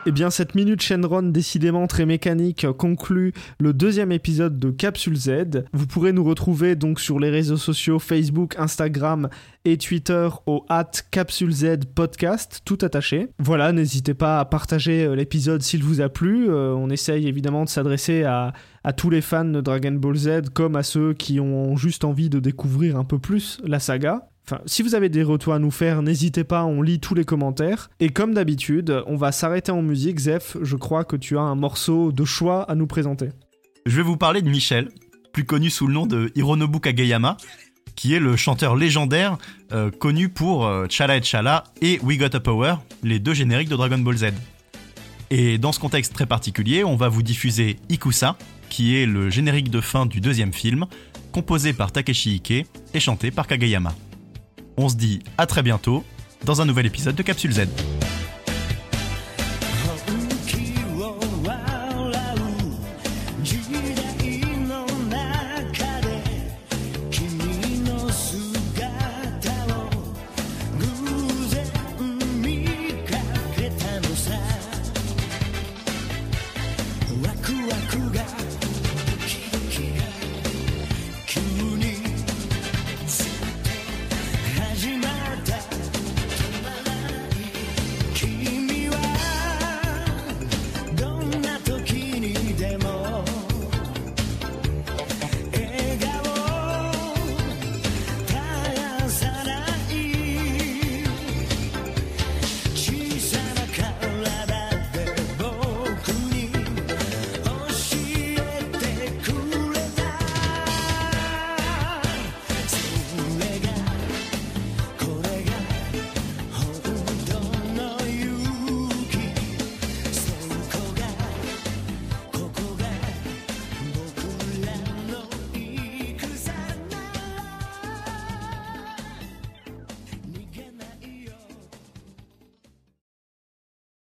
Eh bien, cette minute Shenron décidément très mécanique conclut le deuxième épisode de Capsule Z. Vous pourrez nous retrouver donc sur les réseaux sociaux Facebook, Instagram et Twitter au at Capsule Z podcast, tout attaché. Voilà, n'hésitez pas à partager euh, l'épisode s'il vous a plu. Euh, on essaye évidemment de s'adresser à, à tous les fans de Dragon Ball Z comme à ceux qui ont juste envie de découvrir un peu plus la saga. Enfin, si vous avez des retours à nous faire, n'hésitez pas, on lit tous les commentaires. Et comme d'habitude, on va s'arrêter en musique. Zef, je crois que tu as un morceau de choix à nous présenter. Je vais vous parler de Michel, plus connu sous le nom de Hironobu Kageyama, qui est le chanteur légendaire euh, connu pour euh, Chala et Chala et We Got a Power, les deux génériques de Dragon Ball Z. Et dans ce contexte très particulier, on va vous diffuser Ikusa, qui est le générique de fin du deuxième film, composé par Takeshi Ike et chanté par Kageyama. On se dit à très bientôt dans un nouvel épisode de Capsule Z.